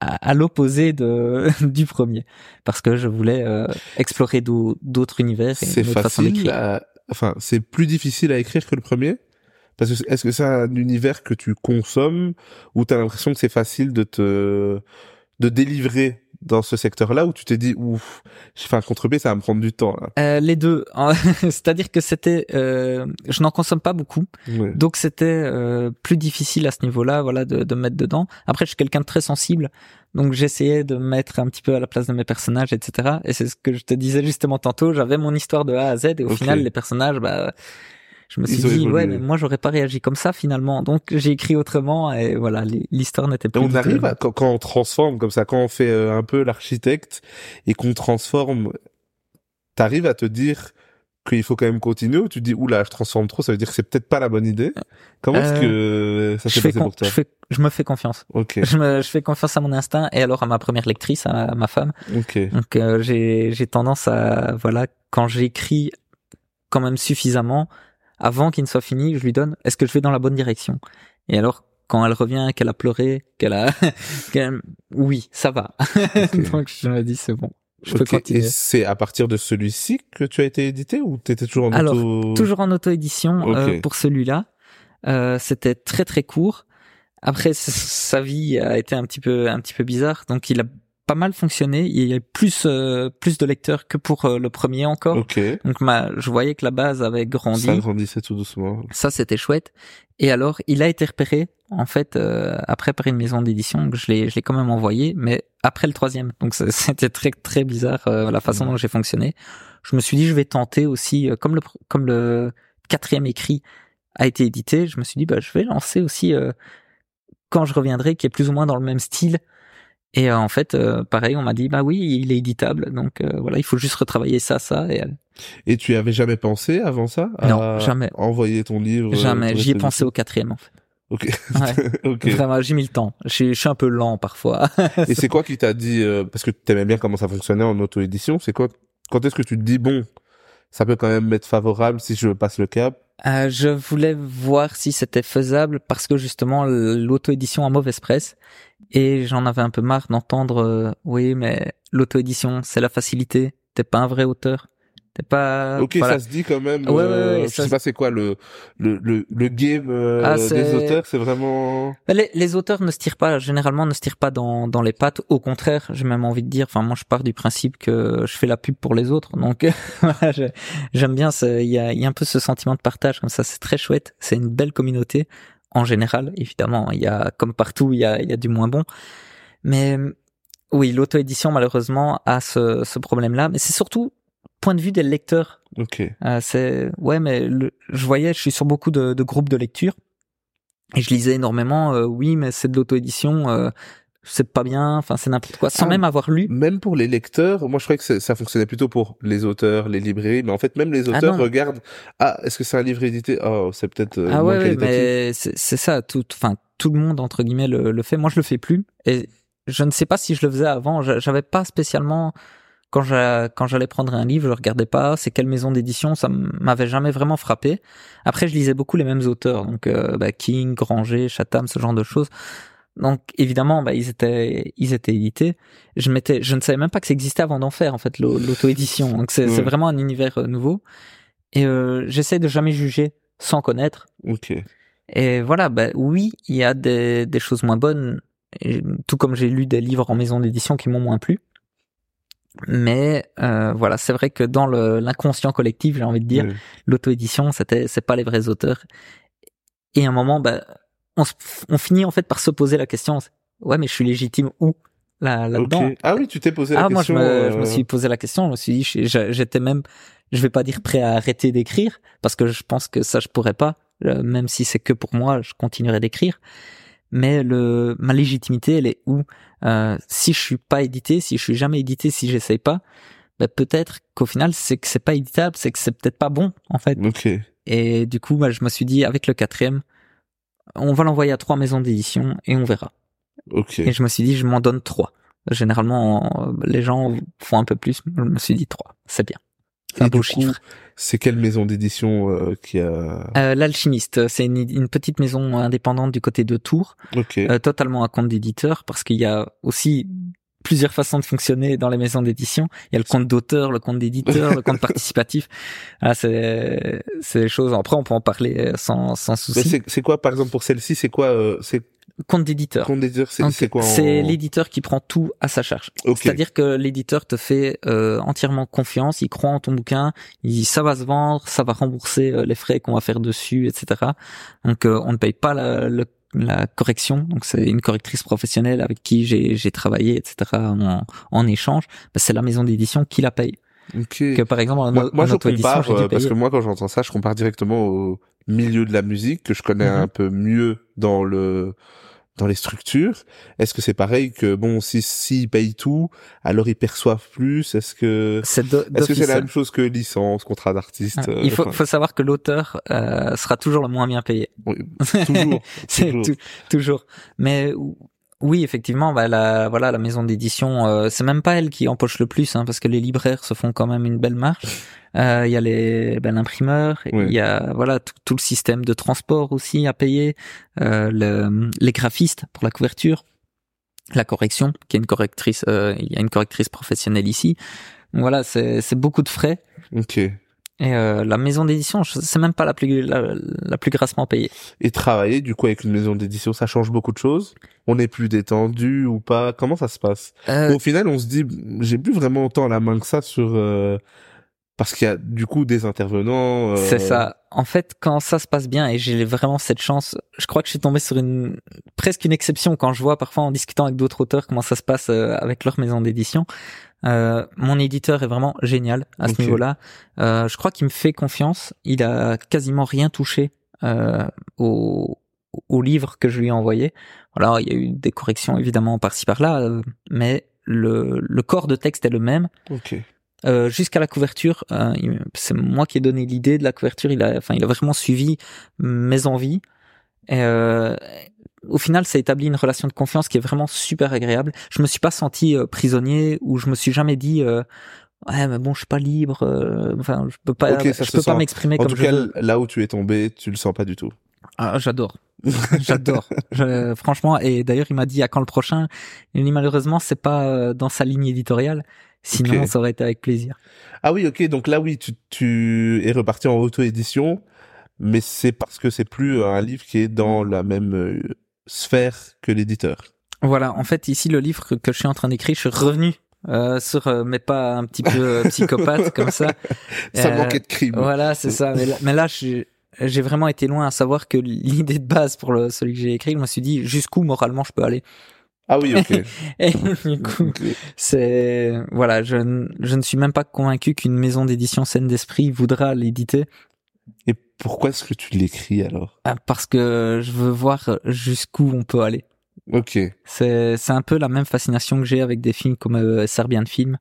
à, à l'opposé de du premier, parce que je voulais euh, explorer d'au- d'autres univers c'est facile à... enfin c'est plus difficile à écrire que le premier? Parce que est-ce que c'est un univers que tu consommes ou t'as l'impression que c'est facile de te de délivrer dans ce secteur-là où tu t'es dit ouf j'ai fait un contre-pied ça va me prendre du temps là. Euh, les deux, c'est-à-dire que c'était, euh, je n'en consomme pas beaucoup, Ouais. donc c'était euh, plus difficile à ce niveau-là, voilà, de, de me mettre dedans. Après, je suis quelqu'un de très sensible, donc j'essayais de me mettre un petit peu à la place de mes personnages, etc. Et c'est ce que je te disais justement tantôt. J'avais mon histoire de A à Z, et au final, les personnages, bah, je me suis Ils dit, ouais, mais moi, j'aurais pas réagi comme ça finalement. Donc j'ai écrit autrement, et voilà, l'histoire n'était Et plus. on du tout arrive à, quand, quand on transforme comme ça, quand on fait euh, un peu l'architecte et qu'on transforme, t'arrives à te dire qu'il faut quand même continuer ou tu te dis oula je transforme trop, ça veut dire que c'est peut-être pas la bonne idée? Comment est-ce que ça je s'est passé pour toi? je fais, je me fais confiance. Ok, je, me, je fais confiance à mon instinct et alors à ma première lectrice, à ma femme. ok, Donc euh, j'ai j'ai tendance à voilà quand j'écris quand même suffisamment avant qu'il ne soit fini, je lui donne est-ce que je vais dans la bonne direction? Et alors quand elle revient, qu'elle a pleuré, qu'elle a qu'elle- oui, ça va. Donc je me dis c'est bon. Je peux continuer. Et c'est à partir de celui-ci que tu as été édité ou t'étais toujours en Alors, auto Toujours en auto-édition euh, Ok. pour celui-là. Euh, C'était très très court. Après, sa vie a été un petit peu un petit peu bizarre, donc il a pas mal fonctionné. Il y a plus euh, plus de lecteurs que pour euh, le premier encore. Ok. Donc ma, je voyais que la base avait grandi. Ça grandissait tout doucement. Ça, c'était chouette. Et alors, il a été repéré, en fait, euh, après par une maison d'édition. Je l'ai, je l'ai quand même envoyé, mais après le troisième. Donc, c'était très, très bizarre euh, la façon dont j'ai fonctionné. Je me suis dit, je vais tenter aussi, euh, comme le, comme le quatrième écrit a été édité, je me suis dit, bah, je vais lancer aussi euh, quand je reviendrai, qui est plus ou moins dans le même style. Et euh, en fait, euh, pareil, on m'a dit, bah oui, il est éditable. Donc euh, voilà, il faut juste retravailler ça, ça. Et Et tu avais jamais pensé avant ça? À Non, jamais. envoyer ton livre jamais, j'y ai pensé au quatrième, en fait. Ok. Ouais. ok. Vraiment, j'ai mis le temps. Je suis, un peu lent parfois. Et c'est quoi qui t'a dit euh, parce que t'aimais bien comment ça fonctionnait en auto-édition, c'est quoi quand est-ce que tu te dis bon, ça peut quand même être favorable si je passe le cap? Euh, je voulais voir si c'était faisable parce que justement l'auto-édition a mauvaise presse et j'en avais un peu marre d'entendre euh, oui mais l'auto-édition c'est la facilité, t'es pas un vrai auteur, t'es pas. Ok, voilà. ça se dit quand même. Ouais, ouais, euh, ouais, je sais se- pas c'est quoi le le le, le game euh, Ah, des auteurs, c'est vraiment Mais Les, les auteurs ne se tirent pas, généralement ne se tirent pas dans, dans les pattes. Au contraire, j'ai même envie de dire, enfin moi je pars du principe que je fais la pub pour les autres. Donc j'aime bien, il y a, il y a un peu ce sentiment de partage comme ça, c'est très chouette. C'est une belle communauté en général, évidemment. Il y a, comme partout, il y a, il y a du moins bon. Mais oui, l'auto-édition malheureusement a ce, ce problème-là. Mais c'est surtout point de vue des lecteurs Ok. euh, c'est ouais, mais le- je voyais, je suis sur beaucoup de, de groupes de lecture Et je lisais énormément, euh, oui, mais c'est de l'auto-édition, euh, c'est pas bien, enfin c'est n'importe quoi, sans Ah, même avoir lu. Même pour les lecteurs, moi je croyais que ça fonctionnait plutôt pour les auteurs, les librairies, mais en fait même les Ah auteurs regardent. Ah, est-ce que c'est un livre édité? Oh, c'est peut-être euh, Ah ouais, mais c'est ça, tout, enfin tout le monde entre guillemets le, le fait. Moi, je le fais plus, et je ne sais pas si je le faisais avant. J'a- J'avais pas spécialement quand j'allais prendre un livre, je regardais pas c'est quelle maison d'édition, ça m'avait jamais vraiment frappé. Après, je lisais beaucoup les mêmes auteurs, donc euh, bah, King, Granger, Chatham, ce genre de choses. Donc évidemment, bah, ils étaient ils étaient édités. Je m'étais, je ne savais même pas que ça existait avant d'en faire en fait l'au- l'auto-édition. Donc c'est Ouais. vraiment un univers euh, nouveau. Et euh, j'essaie de jamais juger sans connaître. Ok. Et voilà, bah oui, il y a des, des choses moins bonnes, et tout comme j'ai lu des livres en maison d'édition qui m'ont moins plu. Mais euh, voilà, c'est vrai que dans l'inconscient collectif, j'ai envie de dire, Ouais. l'auto-édition, c'était c'est pas les vrais auteurs. Et à un moment, bah, on, on finit en fait par se poser la question, ouais, mais je suis légitime où là Ok. Ah oui, tu t'es posé la ah, moi, je question. me, je me euh, suis posé la question. Je me suis dit, j'étais même, je vais pas dire prêt à arrêter d'écrire parce que je pense que ça, je pourrais pas. Euh, Même si c'est que pour moi, je continuerai d'écrire. Mais le, ma légitimité, elle est où? Euh, Si je suis pas édité, si je suis jamais édité, si j'essaye pas, bah, peut-être qu'au final, c'est que c'est pas éditable, c'est que c'est peut-être pas bon en fait. Ok. Et du coup, bah, je me suis dit, avec le quatrième, on va l'envoyer à trois maisons d'édition et on verra. Ok. Et je me suis dit, je m'en donne trois. Généralement, les gens font un peu plus. mais Je me suis dit trois. C'est bien. C'est un beau chiffre. C'est quelle maison d'édition euh, qui a Euh, L'alchimiste, c'est une, une petite maison indépendante du côté de Tours, Ok. euh, totalement à compte d'éditeur, parce qu'il y a aussi plusieurs façons de fonctionner dans les maisons d'édition. Il y a le compte d'auteur, le compte d'éditeur, le compte participatif. Ah, c'est c'est des choses. Après, on peut en parler sans sans Mais souci. c'est quoi par exemple pour celle-ci C'est quoi euh, C'est Compte d'éditeur. qu'on dire C'est quoi en- C'est l'éditeur qui prend tout à sa charge. Ok. C'est-à-dire que l'éditeur te fait euh, entièrement confiance, il croit en ton bouquin, il dit ça va se vendre, ça va rembourser euh, les frais qu'on va faire dessus, etc. Donc euh, on ne paye pas la, le- la correction, donc c'est une correctrice professionnelle avec qui j'ai j'ai travaillé, etc. En, en échange, Bah, c'est la maison d'édition qui la paye. Ok. Que par exemple en, Moi, moi en je compare euh, parce que moi quand j'entends ça, je compare directement au milieu de la musique que je connais Mhm. un peu mieux dans le dans les structures. Est-ce que c'est pareil que bon si s'ils payent tout, alors ils perçoivent plus Est-ce que C'est est-ce que c'est la même chose que licence, contrat d'artiste Ah, euh, Il faut, enfin, faut savoir que l'auteur euh, sera toujours le moins bien payé. oui, toujours, C'est toujours. tout- toujours. Mais oui, effectivement, bah, la, voilà, la maison d'édition, euh, c'est même pas elle qui empoche le plus, hein, parce que les libraires se font quand même une belle marge. Euh, Il y a les, ben, l'imprimeur, il y a voilà tout, tout le système de transport aussi à payer, euh, le- les graphistes pour la couverture, la correction, qui est une correctrice, euh, il y a une correctrice professionnelle ici. Donc Voilà, c'est c'est beaucoup de frais. Ok. Et euh, la maison d'édition, c'est même pas la plus la, la plus grassement payée. Et travailler du coup avec une maison d'édition, ça change beaucoup de choses. On est plus détendu ou pas? Comment ça se passe? Euh, Au final, on se dit, j'ai plus vraiment autant la main que ça sur euh, parce qu'il y a du coup des intervenants. euh, C'est ça. En fait, quand ça se passe bien, et j'ai vraiment cette chance, je crois que je suis tombé sur une presque une exception quand je vois parfois en discutant avec d'autres auteurs comment ça se passe euh, avec leur maison d'édition. Euh, mon éditeur est vraiment génial à ce niveau-là. Euh, je crois qu'il me fait confiance. Il a quasiment rien touché euh, au, au livre que je lui ai envoyé. Voilà, il y a eu des corrections évidemment par-ci par-là, euh, mais le, le corps de texte est le même. Ok. Euh, jusqu'à la couverture, euh, c'est moi qui ai donné l'idée de la couverture. Il a, enfin, il a vraiment suivi mes envies. Et euh, au final, ça établit une relation de confiance qui est vraiment super agréable. Je me suis pas senti euh, prisonnier ou je me suis jamais dit, euh, ouais, mais bon, je suis pas libre. euh, enfin, je peux pas, je peux pas m'exprimer En comme tout je cas, veux. là où tu es tombé, tu le sens pas du tout. Ah, j'adore. J'adore. Franchement, et d'ailleurs, il m'a dit à quand le prochain? Il dit malheureusement, c'est pas dans sa ligne éditoriale. Sinon, ça aurait été avec plaisir. Ah oui, ok. Donc là, oui, tu, tu es reparti en auto-édition, mais c'est parce que c'est plus un livre qui est dans la même euh, sphère que l'éditeur. Voilà, en fait, ici, le livre que, je suis en train d'écrire, je suis revenu euh, sur euh, mes pas un petit peu euh, psychopathe comme ça. Ça Euh, manquait de crime. Voilà, c'est ça. Mais là, mais là, j'ai j'ai vraiment été loin à savoir que l'idée de base pour le, celui que j'ai écrit, je me suis dit jusqu'où moralement je peux aller. Ah oui, ok. Et du coup, c'est voilà, je, je ne suis même pas convaincu qu'une maison d'édition saine d'esprit voudra l'éditer. Et pourquoi est-ce que tu l'écris alors? Ah, Parce que je veux voir jusqu'où on peut aller. Ok. C'est c'est un peu la même fascination que j'ai avec des films comme euh, Serbian Film,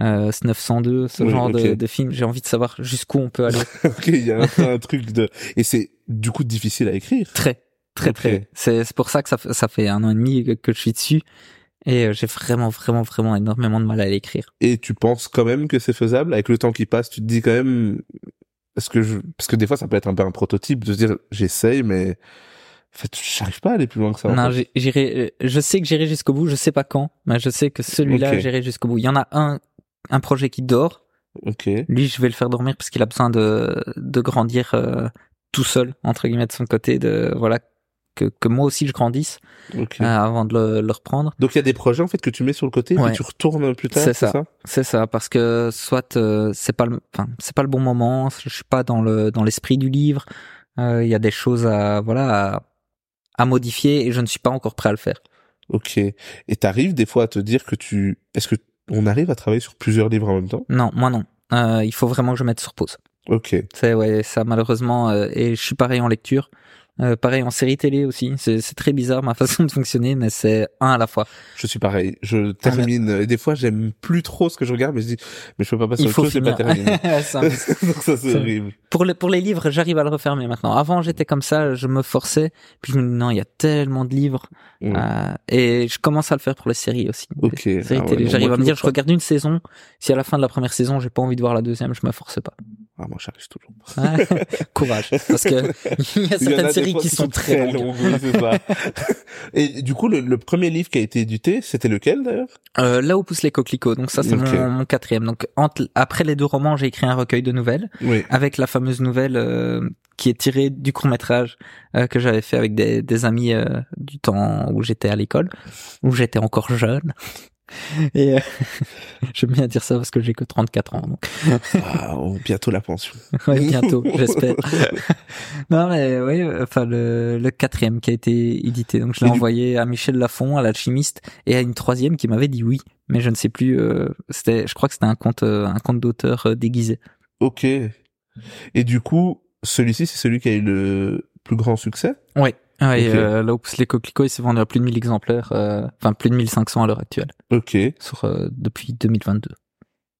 euh, 902, ce Oui, genre de, de films. J'ai envie de savoir jusqu'où on peut aller. ok, il y a un, un truc de... Et c'est du coup difficile à écrire? Très, très, très. C'est c'est pour ça que ça, fait- ça fait un an et demi que, je suis dessus. Et euh, j'ai vraiment, vraiment, vraiment énormément de mal à l'écrire. Et tu penses quand même que c'est faisable? Avec le temps qui passe Tu te dis quand même est-ce que je parce que des fois ça peut être un peu un prototype de se dire j'essaye mais en fait j'arrive pas à aller plus loin que ça. Non, j'irai, euh, je sais que j'irai jusqu'au bout, je sais pas quand, mais je sais que celui-là, j'irai jusqu'au bout. Il y en a un, un projet qui dort. Ok. Lui, je vais le faire dormir parce qu'il a besoin de, de grandir euh, tout seul, entre guillemets, de son côté, de, voilà, que, que moi aussi je grandisse euh, avant de le, le reprendre. Donc il y a des projets en fait que tu mets sur le côté Ouais. et tu retournes plus tard. C'est C'est ça. ça. C'est ça, parce que soit euh, c'est pas le, enfin, c'est pas le bon moment, je suis pas dans le dans l'esprit du livre. euh, Il y a des choses à voilà à, à modifier et je ne suis pas encore prêt à le faire. Ok. Et t'arrives des fois à te dire que tu est-ce que on arrive à travailler sur plusieurs livres en même temps? Non, moi non. Euh, il faut vraiment que je mette sur pause. Ok. C'est ouais, ça malheureusement euh, et je suis pareil en lecture. Euh, pareil en série télé aussi. C'est très bizarre ma façon de fonctionner, mais c'est un à la fois. Je suis pareil. Je termine et des fois j'aime plus trop ce que je regarde mais je dis mais je peux pas passer Il faut autre chose, c'est pas terminé. Donc ça c'est horrible. pour les pour les livres, j'arrive à le refermer maintenant. Avant, j'étais comme ça, je me forçais, puis je me dis non, il y a tellement de livres euh, et je commence à le faire pour les séries aussi. Ok. Ah ouais, J'arrive à me dire, je regarde une saison. Si à la fin de la première saison, j'ai pas envie de voir la deuxième, je me force pas. Ah moi j'arrive toujours. Ouais. Courage, parce que il y a y certaines a séries qui sont très longues. oui, c'est ça. Et du coup, le, le premier livre qui a été édité, c'était lequel d'ailleurs? Euh, là où poussent les coquelicots, donc ça c'est mon quatrième. Donc entre, après les deux romans, j'ai écrit un recueil de nouvelles Oui. avec la fameuse nouvelle euh, qui est tirée du court métrage euh, que j'avais fait avec des, des amis euh, du temps où j'étais à l'école, où j'étais encore jeune. Et euh, j'aime bien dire ça parce que j'ai que 34 ans. Donc. Ah, oh, bientôt la pension. Ouais, bientôt, j'espère. non mais oui, enfin le, le quatrième qui a été édité, donc je l'ai du- envoyé à Michel Lafon, à l'alchimiste, et à une troisième qui m'avait dit oui, mais je ne sais plus. euh, c'était, je crois que c'était un compte, euh, un compte d'auteur euh, déguisé. Ok. Et du coup, celui-ci, c'est celui qui a eu le plus grand succès? Oui. Ouais, Ok. euh, là où poussent les coquelicots, il s'est vendu à plus de 1000 exemplaires, euh, enfin plus de 1500 à l'heure actuelle, Ok. Et sur euh, depuis 2022.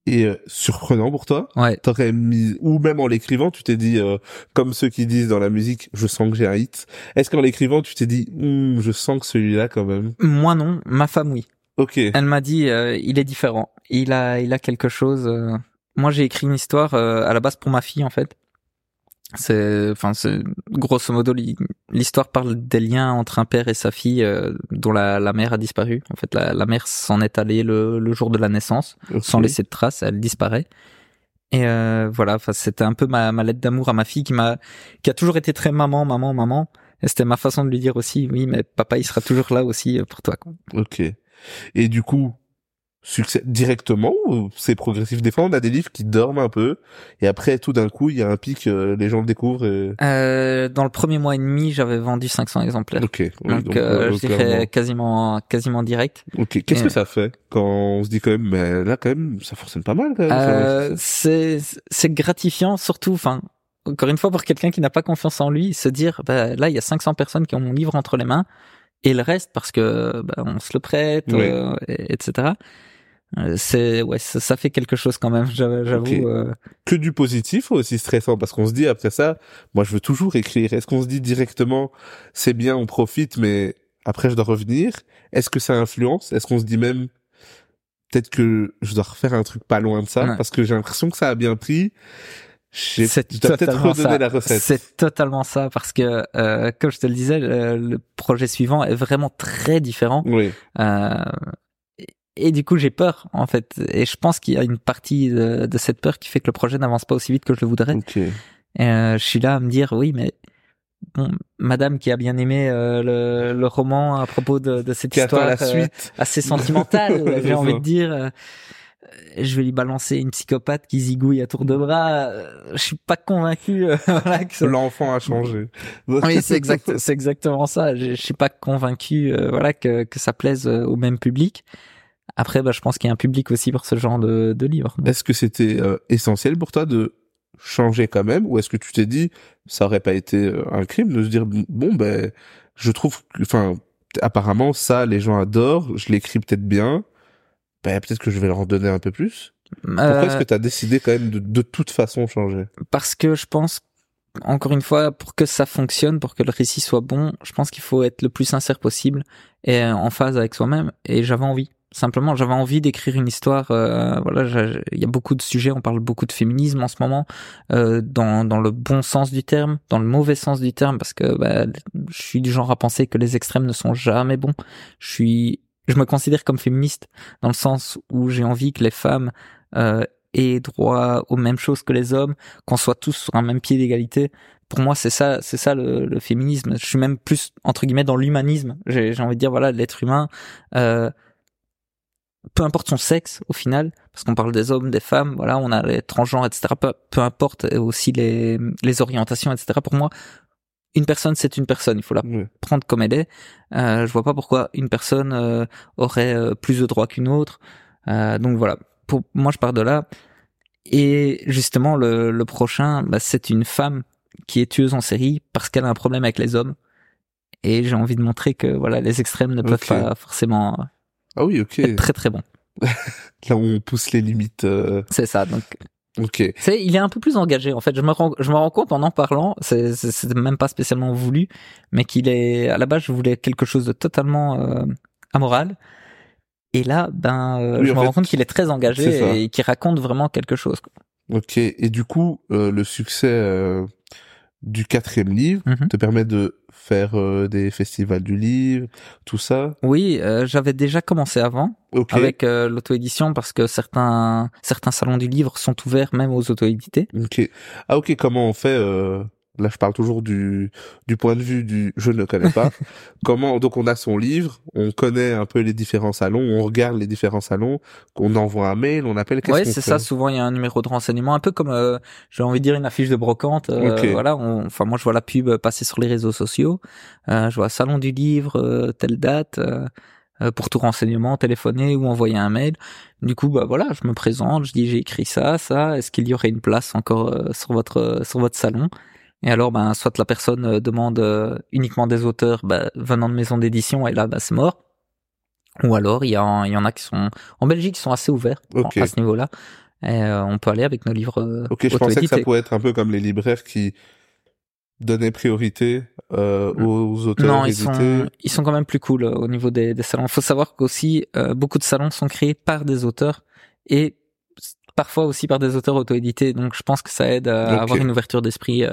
euh, surprenant pour toi? Ouais. T'aurais mis, ou même en l'écrivant, tu t'es dit, euh, comme ceux qui disent dans la musique, je sens que j'ai un hit. Est-ce qu'en l'écrivant, tu t'es dit, Hmm, je sens que celui-là quand même Moi non, ma femme oui. Ok. Elle m'a dit, euh, il est différent. Il a, il a quelque chose. euh. Moi, j'ai écrit une histoire euh, à la base pour ma fille, en fait. C'est, enfin, c'est grosso modo l'histoire parle des liens entre un père et sa fille, euh, dont la, la mère a disparu. En fait, la, la mère s'en est allée le, le jour de la naissance, sans laisser de traces. Elle disparaît. Et euh, voilà, enfin, c'était un peu ma, ma lettre d'amour à ma fille qui m'a, qui a toujours été très maman, maman, maman. Et c'était ma façon de lui dire aussi, oui, mais papa, il sera toujours là aussi euh, pour toi. quoi. Ok. Et du coup, succès directement ou c'est progressif? Des fois, on a des livres qui dorment un peu et après, tout d'un coup, il y a un pic, euh, les gens le découvrent. Et... Euh, dans le premier mois et demi, j'avais vendu 500 exemplaires. Ok. oui, donc, euh, euh, je dirais clairement. quasiment, quasiment direct. Ok. Qu'est-ce que ça fait quand on se dit quand même, mais là, quand même, ça fonctionne pas mal. Euh, c'est, c'est gratifiant, surtout, enfin, encore une fois, pour quelqu'un qui n'a pas confiance en lui, se dire, bah, là, il y a 500 personnes qui ont mon livre entre les mains, et le reste, parce que, bah, on se le prête, Oui. euh, et- etc. Euh, C'est, ouais, ça, ça fait quelque chose quand même, j'avoue. j'avoue, Ok. euh, que du positif ou aussi stressant? Parce qu'on se dit après ça, moi je veux toujours écrire. Est-ce qu'on se dit directement c'est bien, on profite, mais après je dois revenir? Est-ce que ça influence? Est-ce qu'on se dit même peut-être que je dois refaire un truc pas loin de ça? Ouais. parce que j'ai l'impression que ça a bien pris. C'est totalement ça. la recette. C'est totalement ça parce que, euh, comme je te le disais, le, le projet suivant est vraiment très différent. Oui. Euh, et, du coup, j'ai peur en fait, et je pense qu'il y a une partie de, de cette peur qui fait que le projet n'avance pas aussi vite que je le voudrais. Ok. Et, euh, je suis là à me dire, oui, mais bon, Madame qui a bien aimé euh, le, le roman à propos de, de cette Qui histoire la euh, suite assez sentimentale, j'ai envie de dire. euh, je vais lui balancer une psychopathe qui zigouille à tour de bras. euh, Je suis pas convaincu euh, voilà, que ça- L'enfant a changé. oui, c'est exact, c'est exactement ça. Je, je suis pas convaincu, euh, voilà, que, que ça plaise euh, au même public. Après, bah, je pense qu'il y a un public aussi pour ce genre de, de livre. Est-ce que c'était euh, essentiel pour toi de changer quand même ou est-ce que tu t'es dit ça aurait pas été euh, un crime de se dire bon ben je trouve enfin apparemment ça les gens adorent je l'écris peut-être bien ben peut-être que je vais leur donner un peu plus. Pourquoi est-ce Euh, que tu as décidé quand même de, de toute façon changer? parce que je pense encore une fois pour que ça fonctionne pour que le récit soit bon je pense qu'il faut être le plus sincère possible et en phase avec soi-même et j'avais envie simplement j'avais envie d'écrire une histoire euh, voilà il y a beaucoup de sujets on parle beaucoup de féminisme en ce moment euh, dans dans le bon sens du terme dans le mauvais sens du terme parce que bah, je suis du genre à penser que les extrêmes ne sont jamais bons je suis je me considère comme féministe dans le sens où j'ai envie que les femmes euh, aient droit aux mêmes choses que les hommes qu'on soit tous sur un même pied d'égalité. Pour moi, c'est ça, c'est ça le, le féminisme. Je suis même plus entre guillemets dans l'humanisme. J'ai envie de dire voilà, l'être humain, euh, peu importe son sexe au final, parce qu'on parle des hommes, des femmes, voilà, on a les transgenres, etc. Peu, peu importe aussi les les orientations, etc. Pour moi, une personne, c'est une personne. Il faut la prendre comme elle est. Euh, je vois pas pourquoi une personne euh, aurait euh, plus de droits qu'une autre. Euh, donc voilà. Pour moi, je pars de là. Et justement, le, le prochain, bah, c'est une femme qui est tueuse en série parce qu'elle a un problème avec les hommes. Et j'ai envie de montrer que voilà, les extrêmes ne peuvent pas forcément ah oui ok très très bons. là où on pousse les limites euh, C'est ça. Donc, ok c'est, il est un peu plus engagé. En fait, je me rends, je me rends compte en en parlant, c'est, c'est, c'est même pas spécialement voulu, mais qu'il est, à la base, je voulais quelque chose de totalement euh, amoral. Et là, ben, euh, Oui, je me fait, rends compte qu'il est très engagé et qu'il raconte vraiment quelque chose. quoi. ok et du coup euh, le succès euh, du quatrième livre Mhm. te permet de faire euh, des festivals du livre tout ça Oui, euh, j'avais déjà commencé avant ok avec euh, l'auto-édition parce que certains certains salons du livre sont ouverts même aux auto-édités. Ok. Ah ok, comment on fait euh, Là, je parle toujours du du point de vue du je ne connais pas. comment donc on a son livre, on connaît un peu les différents salons, on regarde les différents salons, on envoie un mail, on appelle. qu'on c'est ça. Souvent, il y a un numéro de renseignement, un peu comme, euh, j'ai envie de dire, une affiche de brocante. euh, Ok. Voilà. on- Enfin, moi, je vois la pub passer sur les réseaux sociaux. Euh, je vois salon du livre, euh, telle date. euh, pour tout renseignement, téléphoner ou envoyer un mail. Du coup, bah voilà, je me présente, je dis j'ai écrit ça, ça. Est-ce qu'il y aurait une place encore sur votre sur votre salon? Et alors, ben soit la personne euh, demande euh, uniquement des auteurs bah, venant de maisons d'édition, et là, bah, c'est mort. Ou alors, il y, en- il y en a qui sont en Belgique, qui sont assez ouverts à ce niveau-là. Et euh, on peut aller avec nos livres euh, Ok, je pensais que ça pouvait être un peu comme les libraires qui donnaient priorité euh, aux auteurs Non, ils sont, ils sont quand même plus cool au niveau des, des salons. Il faut savoir qu'aussi, beaucoup de salons sont créés par des auteurs et parfois aussi par des auteurs auto-édités. Donc, je pense que ça aide à avoir une ouverture d'esprit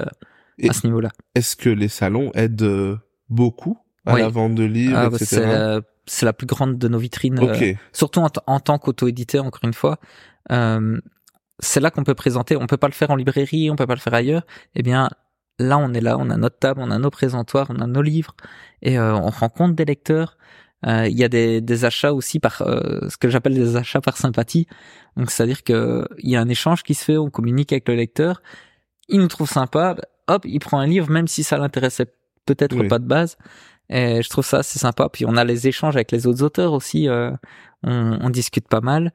Et- à ce niveau-là. Est-ce que les salons aident euh, beaucoup à Oui. la vente de livres, Ah, bah, etc. c'est la, c'est la plus grande de nos vitrines. euh, surtout en, t- en tant qu'auto-éditeur, encore une fois. Euh, c'est là qu'on peut présenter. On peut pas le faire en librairie, on peut pas le faire ailleurs. Eh bien, là, on est là, on a notre table, on a nos présentoirs, on a nos livres, et euh, on rencontre des lecteurs. Il y a des, des achats aussi par ce que j'appelle des achats par sympathie. Donc, c'est-à-dire que il y a un échange qui se fait, on communique avec le lecteur. Il nous trouve sympa, bah, hop, il prend un livre, même si ça l'intéressait peut-être Oui. pas de base. Et je trouve ça assez sympa. Puis on a les échanges avec les autres auteurs aussi. euh, on, on discute pas mal.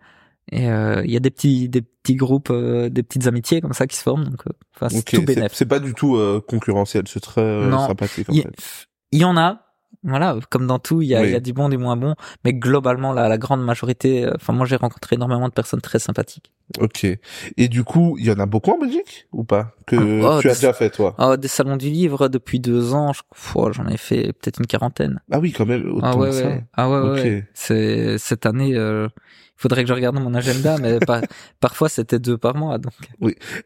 Et euh, il y a des petits, des petits groupes, euh, des petites amitiés comme ça qui se forment. Donc, euh, enfin, c'est tout C'est bénéf. c'est pas du tout euh, concurrentiel, c'est très Non. sympathique en fait. il y en a, voilà, comme dans tout, il y a, Oui. il y a du bon, du moins bon. Mais globalement, la, la grande majorité, euh, enfin moi j'ai rencontré énormément de personnes très sympathiques. Ok. Et du coup, il y en a beaucoup en Belgique ou pas? Que Oh, tu as déjà fait toi? Ah, des salons du livre depuis deux ans, je- j'en ai fait peut-être une quarantaine. Ah oui, quand même Ah ouais, ça. ouais. Ah ouais, ouais, Ok. ouais. C'est cette année. Euh, il faudrait que je regarde mon agenda, mais parfois c'était deux par mois. Donc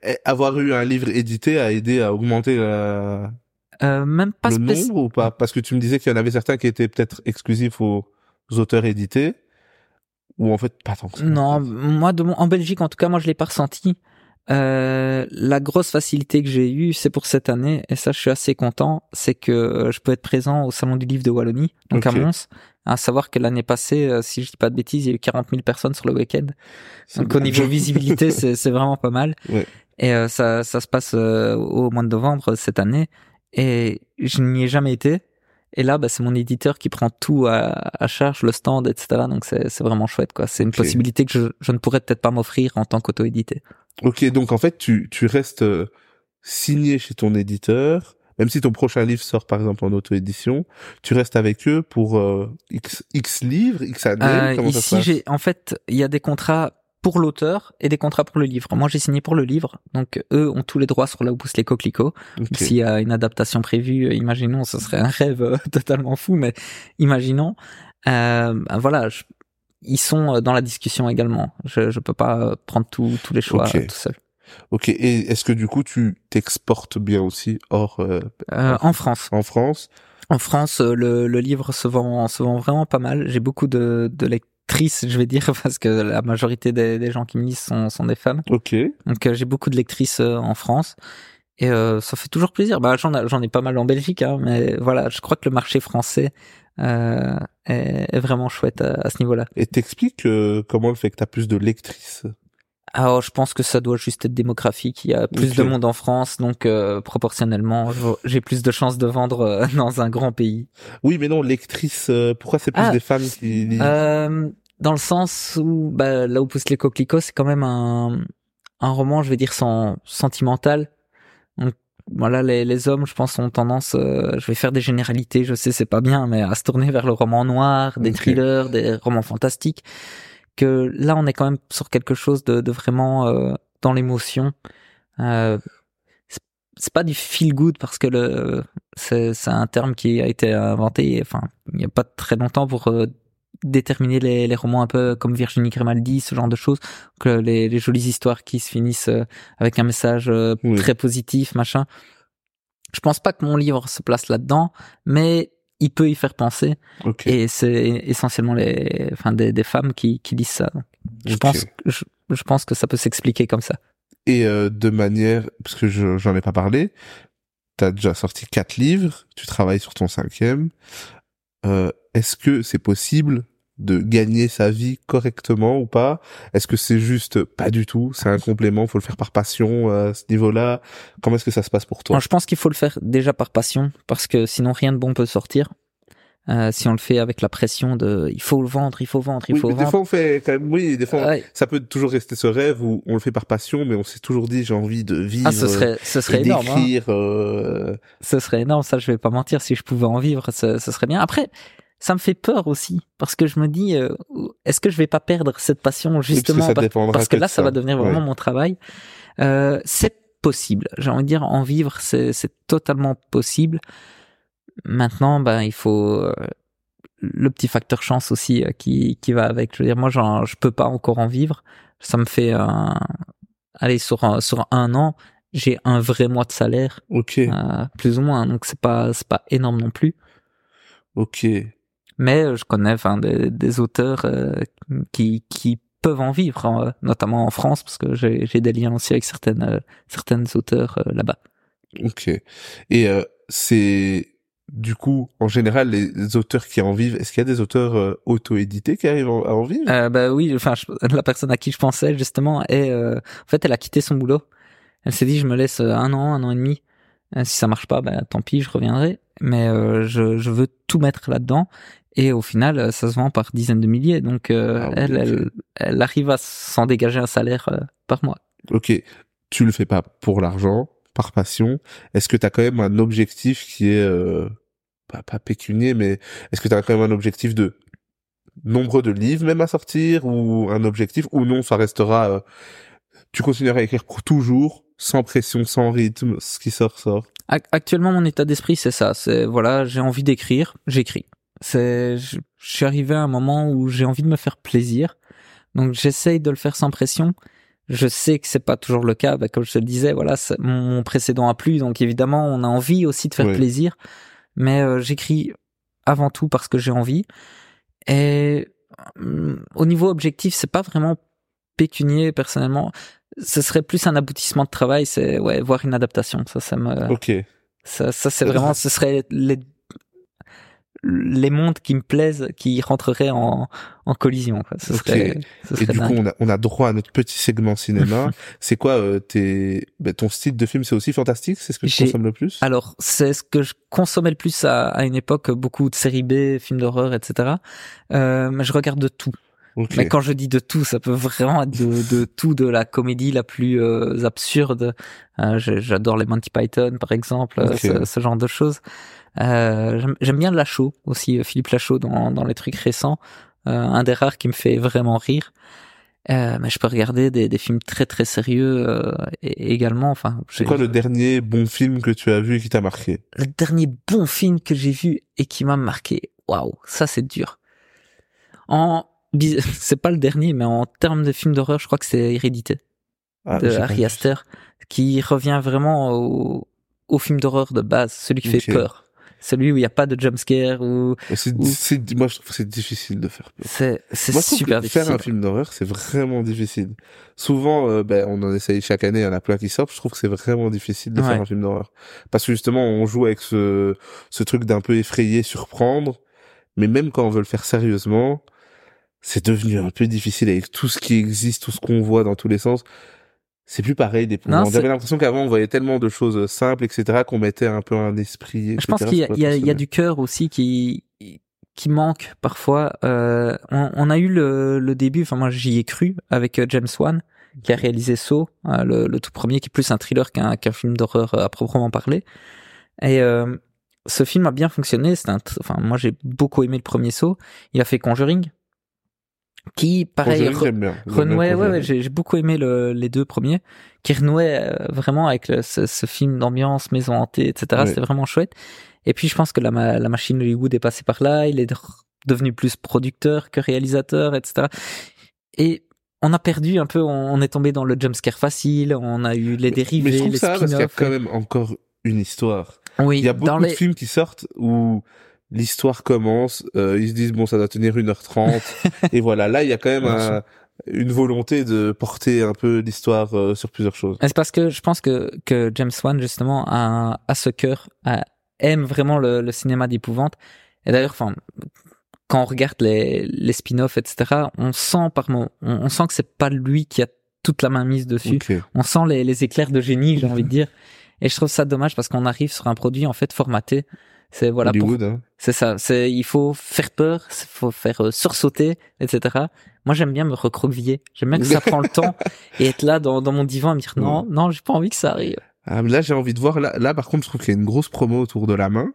Et avoir eu un livre édité a aidé à augmenter la- euh, même pas le nombre ou pas? Parce que tu me disais qu'il y en avait certains qui étaient peut-être exclusifs aux auteurs édités ou en fait pas tant que ça. Non, moi de mon, en Belgique en tout cas, moi je l'ai pas ressenti. Euh, la grosse facilité que j'ai eue, c'est pour cette année, et ça je suis assez content, c'est que euh, je peux être présent au salon du livre de Wallonie, donc à Mons. À savoir que l'année passée, euh, si je dis pas de bêtises, il y a eu 40 000 personnes sur le week-end. Donc au niveau visibilité, c'est vraiment pas mal. Ouais. Et euh, ça, ça se passe euh, au mois de novembre cette année. Et je n'y ai jamais été. Et là, bah, c'est mon éditeur qui prend tout à, à charge, le stand, etc. Donc c'est vraiment chouette, quoi. C'est une possibilité que je, je ne pourrais peut-être pas m'offrir en tant qu'auto-édité. Ok, donc en fait, tu, tu restes euh, signé chez ton éditeur, même si ton prochain livre sort par exemple en auto-édition, tu restes avec eux pour euh, X, X livres, X années. Euh, comment ça se ici, passe? en fait, il y a des contrats pour l'auteur et des contrats pour le livre. Moi, j'ai signé pour le livre, donc eux ont tous les droits sur là où poussent les coquelicots. S'il y a une adaptation prévue, euh, imaginons, ce serait un rêve euh, totalement fou, mais imaginons. Euh, ben voilà, je- ils sont euh, dans la discussion également. Je, je peux pas prendre tous tous les choix tout seul. Ok, et est-ce que du coup tu t'exportes bien aussi hors euh, Euh, en France, en France? En France, le, le livre se vend se vend vraiment pas mal. J'ai beaucoup de, de lectrices, je vais dire, parce que la majorité des, des gens qui me lisent sont, sont des femmes. Ok. Donc euh, j'ai beaucoup de lectrices euh, en France et euh, ça fait toujours plaisir. Bah j'en ai- j'en ai pas mal en Belgique, hein, mais voilà, je crois que le marché français euh, est, est vraiment chouette à, à ce niveau-là. Et t'expliques comment le fait que t'as plus de lectrices? Alors je pense que ça doit juste être démographique. Il y a plus de monde en France, donc euh, proportionnellement, j'ai plus de chances de vendre euh, dans un grand pays. Oui, mais non, lectrices. euh, pourquoi c'est plus Ah. des femmes qui Euh, dans le sens où bah, là où poussent les coquelicots, c'est quand même un, un roman, je vais dire, sans, sentimental. Donc voilà, les, les hommes, je pense, ont tendance, euh, je vais faire des généralités, je sais, c'est pas bien, mais à se tourner vers le roman noir, des thrillers, des romans fantastiques. Que là, on est quand même sur quelque chose de, de vraiment euh, dans l'émotion. Euh, c'est- pas du feel good parce que le c'est un terme qui a été inventé enfin il y a pas très longtemps pour euh, déterminer les, les romans un peu comme Virginie Grimaldi ce genre de choses que les, les jolies histoires qui se finissent euh, avec un message euh, Oui. très positif machin je pense pas que mon livre se place là-dedans mais il peut y faire penser. Et c'est essentiellement les enfin des, des femmes qui, qui lisent ça je pense je, je pense que ça peut s'expliquer comme ça. Et euh, de manière, parce que je j'en ai pas parlé, t'as déjà sorti quatre livres, tu travailles sur ton cinquième. Euh, Est-ce que c'est possible de gagner sa vie correctement ou pas? Est-ce que c'est juste pas du tout? C'est un complément, faut le faire par passion euh, à ce niveau-là? Comment est-ce que ça se passe pour toi? Je pense qu'il faut le faire déjà par passion, parce que sinon rien de bon peut sortir. Euh, si on le fait avec la pression de il faut le vendre, il faut vendre, il Oui, faut mais des vendre. fois on fait quand même, oui, des fois ça peut toujours rester ce rêve où on le fait par passion, mais on s'est toujours dit j'ai envie de vivre, Ah, ce serait, ce et serait énorme. hein. euh, Ce serait énorme, ça je vais pas mentir. Si je pouvais en vivre, ce, ce serait bien. Après, ça me fait peur aussi, parce que je me dis, euh, est-ce que je vais pas perdre cette passion oui, parce que justement ça par- dépendra parce que là, ça va devenir vraiment Ouais. mon travail. Euh, c'est possible. J'ai envie de dire, en vivre, c'est c'est totalement possible. Maintenant, ben, il faut euh, le petit facteur chance aussi euh, qui qui va avec. Je veux dire, moi, je peux pas encore en vivre. Ça me fait, un... allez, sur un, sur un an, j'ai un vrai mois de salaire, Ok, euh, plus ou moins. Donc c'est pas c'est pas énorme non plus. ok. Mais euh, je connais, enfin, des, des auteurs euh, qui qui peuvent en vivre, hein, notamment en France, parce que j'ai j'ai des liens aussi avec certaines euh, certaines auteurs euh, là-bas. Ok. Et euh, c'est du coup, en général, les auteurs qui en vivent, est-ce qu'il y a des auteurs euh, auto-édités qui arrivent en- à en vivre? Euh, bah oui, enfin, je- la personne à qui je pensais justement est, euh, en fait, elle a quitté son boulot. Elle s'est dit, je me laisse un an, un an et demi. Euh, si ça marche pas, bah tant pis, je reviendrai. Mais euh, je, je veux tout mettre là-dedans. Et au final, euh, ça se vend par dizaines de milliers. Donc, euh, Ah elle, elle, elle arrive à s'en dégager un salaire euh, par mois. Ok. Tu le fais pas pour l'argent, par passion. Est-ce que tu as quand même un objectif qui est euh, pas, pas pécunier, mais est-ce que tu as quand même un objectif de nombre de livres même à sortir ou un objectif ou non, ça restera euh, tu continueras à écrire pour toujours, sans pression, sans rythme, ce qui sort sort. Ac- Actuellement, mon état d'esprit, c'est ça. C'est voilà, j'ai envie d'écrire, j'écris. C'est, je, je suis arrivé à un moment où j'ai envie de me faire plaisir, donc j'essaye de le faire sans pression. Je sais que c'est pas toujours le cas, bah, comme je te le disais, voilà, mon, précédent a plu, donc évidemment, on a envie aussi de faire Ouais. plaisir, mais euh, j'écris avant tout parce que j'ai envie. Et hum, au niveau objectif, c'est pas vraiment pécunier personnellement. Ce serait plus un aboutissement de travail, c'est ouais, voir une adaptation. Ça, ça me, Ok. ça, ça c'est vraiment, ce serait les les mondes qui me plaisent qui rentreraient en, en collision. Quoi. Ce serait, ce Et du coup, on a, on a droit à notre petit segment cinéma. c'est quoi euh, tes, ben, ton style de film C'est aussi fantastique C'est ce que tu consommes le plus? Alors, c'est ce que je consommais le plus à, à une époque, beaucoup de séries B, films d'horreur, etc. Euh, mais je regarde de tout. Mais quand je dis de tout, ça peut vraiment être de, de tout, de la comédie la plus euh, absurde. Euh, J'adore les Monty Python, par exemple, euh, Ok. ce, ce genre de choses. Euh, J'aime bien Lachaud aussi, Philippe Lachaud dans, dans les trucs récents. Un des rares qui me fait vraiment rire. Euh, mais je peux regarder des, des films très très sérieux et- également. Enfin, C'est quoi le dernier bon film que tu as vu et qui t'a marqué? Le dernier bon film que j'ai vu et qui m'a marqué. Waouh, ça c'est dur. En c'est pas le dernier, mais en termes de film d'horreur, je crois que c'est Hérédité ah, de Harry vu. Astor, qui revient vraiment au, au film d'horreur de base, celui qui fait peur, celui où il n'y a pas de jumpscare ou c'est- moi, je trouve que c'est difficile de faire peur. c'est c'est super que difficile. faire un film d'horreur, c'est vraiment difficile. Souvent, euh, ben, on en essaye chaque année, il y en a plein qui sortent. Je trouve que c'est vraiment difficile de Ouais. faire un film d'horreur. Parce que justement, on joue avec ce, ce truc d'un peu effrayé, surprendre. Mais même quand on veut le faire sérieusement, c'est devenu un peu difficile avec tout ce qui existe, tout ce qu'on voit dans tous les sens. C'est plus pareil des Non, J'avais l'impression qu'avant, on voyait tellement de choses simples, etc., qu'on mettait un peu un esprit, etc. Je pense qu'il y a, y y du cœur aussi qui qui manque parfois. Euh, on, on a eu le, le début, enfin moi j'y ai cru avec euh, James Wan qui a réalisé Saw, euh, le, le tout premier qui est plus un thriller qu'un qu'un film d'horreur euh, à proprement parler. Et euh, ce film a bien fonctionné. Un, enfin moi j'ai beaucoup aimé le premier Saw. Il a fait Conjuring, qui pareil re-. J'aime bien renouait, ouais, j'ai beaucoup aimé le, les deux premiers, qui renouaient euh, vraiment avec le- ce, ce film d'ambiance, maison hantée, etc. C'était vraiment chouette. Et puis je pense que la, la machine Hollywood est passée par là, il est de- devenu plus producteur que réalisateur, etc. Et on a perdu un peu, on, est tombé dans le jumpscare facile, on a eu les dérivés, Mais je trouve les ça parce qu'il y a quand même encore une histoire. Oui, Il y a beaucoup les... de films qui sortent où l'histoire commence, euh, ils se disent bon ça doit tenir 1h30 et voilà, là il y a quand même un- une volonté de porter un peu l'histoire euh, sur plusieurs choses. C'est parce que je pense que, que James Wan, justement, a, a ce cœur, a- aime vraiment le, le cinéma d'épouvante. Et d'ailleurs, enfin, quand on regarde les, les spin-offs, etc., on sent par on, on sent que c'est pas lui qui a toute la main mise dessus. On sent les, les éclairs de génie, j'ai envie de dire. Et je trouve ça dommage parce qu'on arrive sur un produit, en fait, formaté. C'est voilà, pour- Hollywood, hein. c'est ça. C'est il faut faire peur, il faut faire euh, sursauter, etc. Moi, j'aime bien me recroqueviller. J'aime bien que ça prend le temps et être là dans, dans mon divan et me dire non, non, j'ai pas envie que ça arrive. Ah, mais là j'ai envie de voir. Là, là par contre je trouve qu'il y a une grosse promo autour de la main.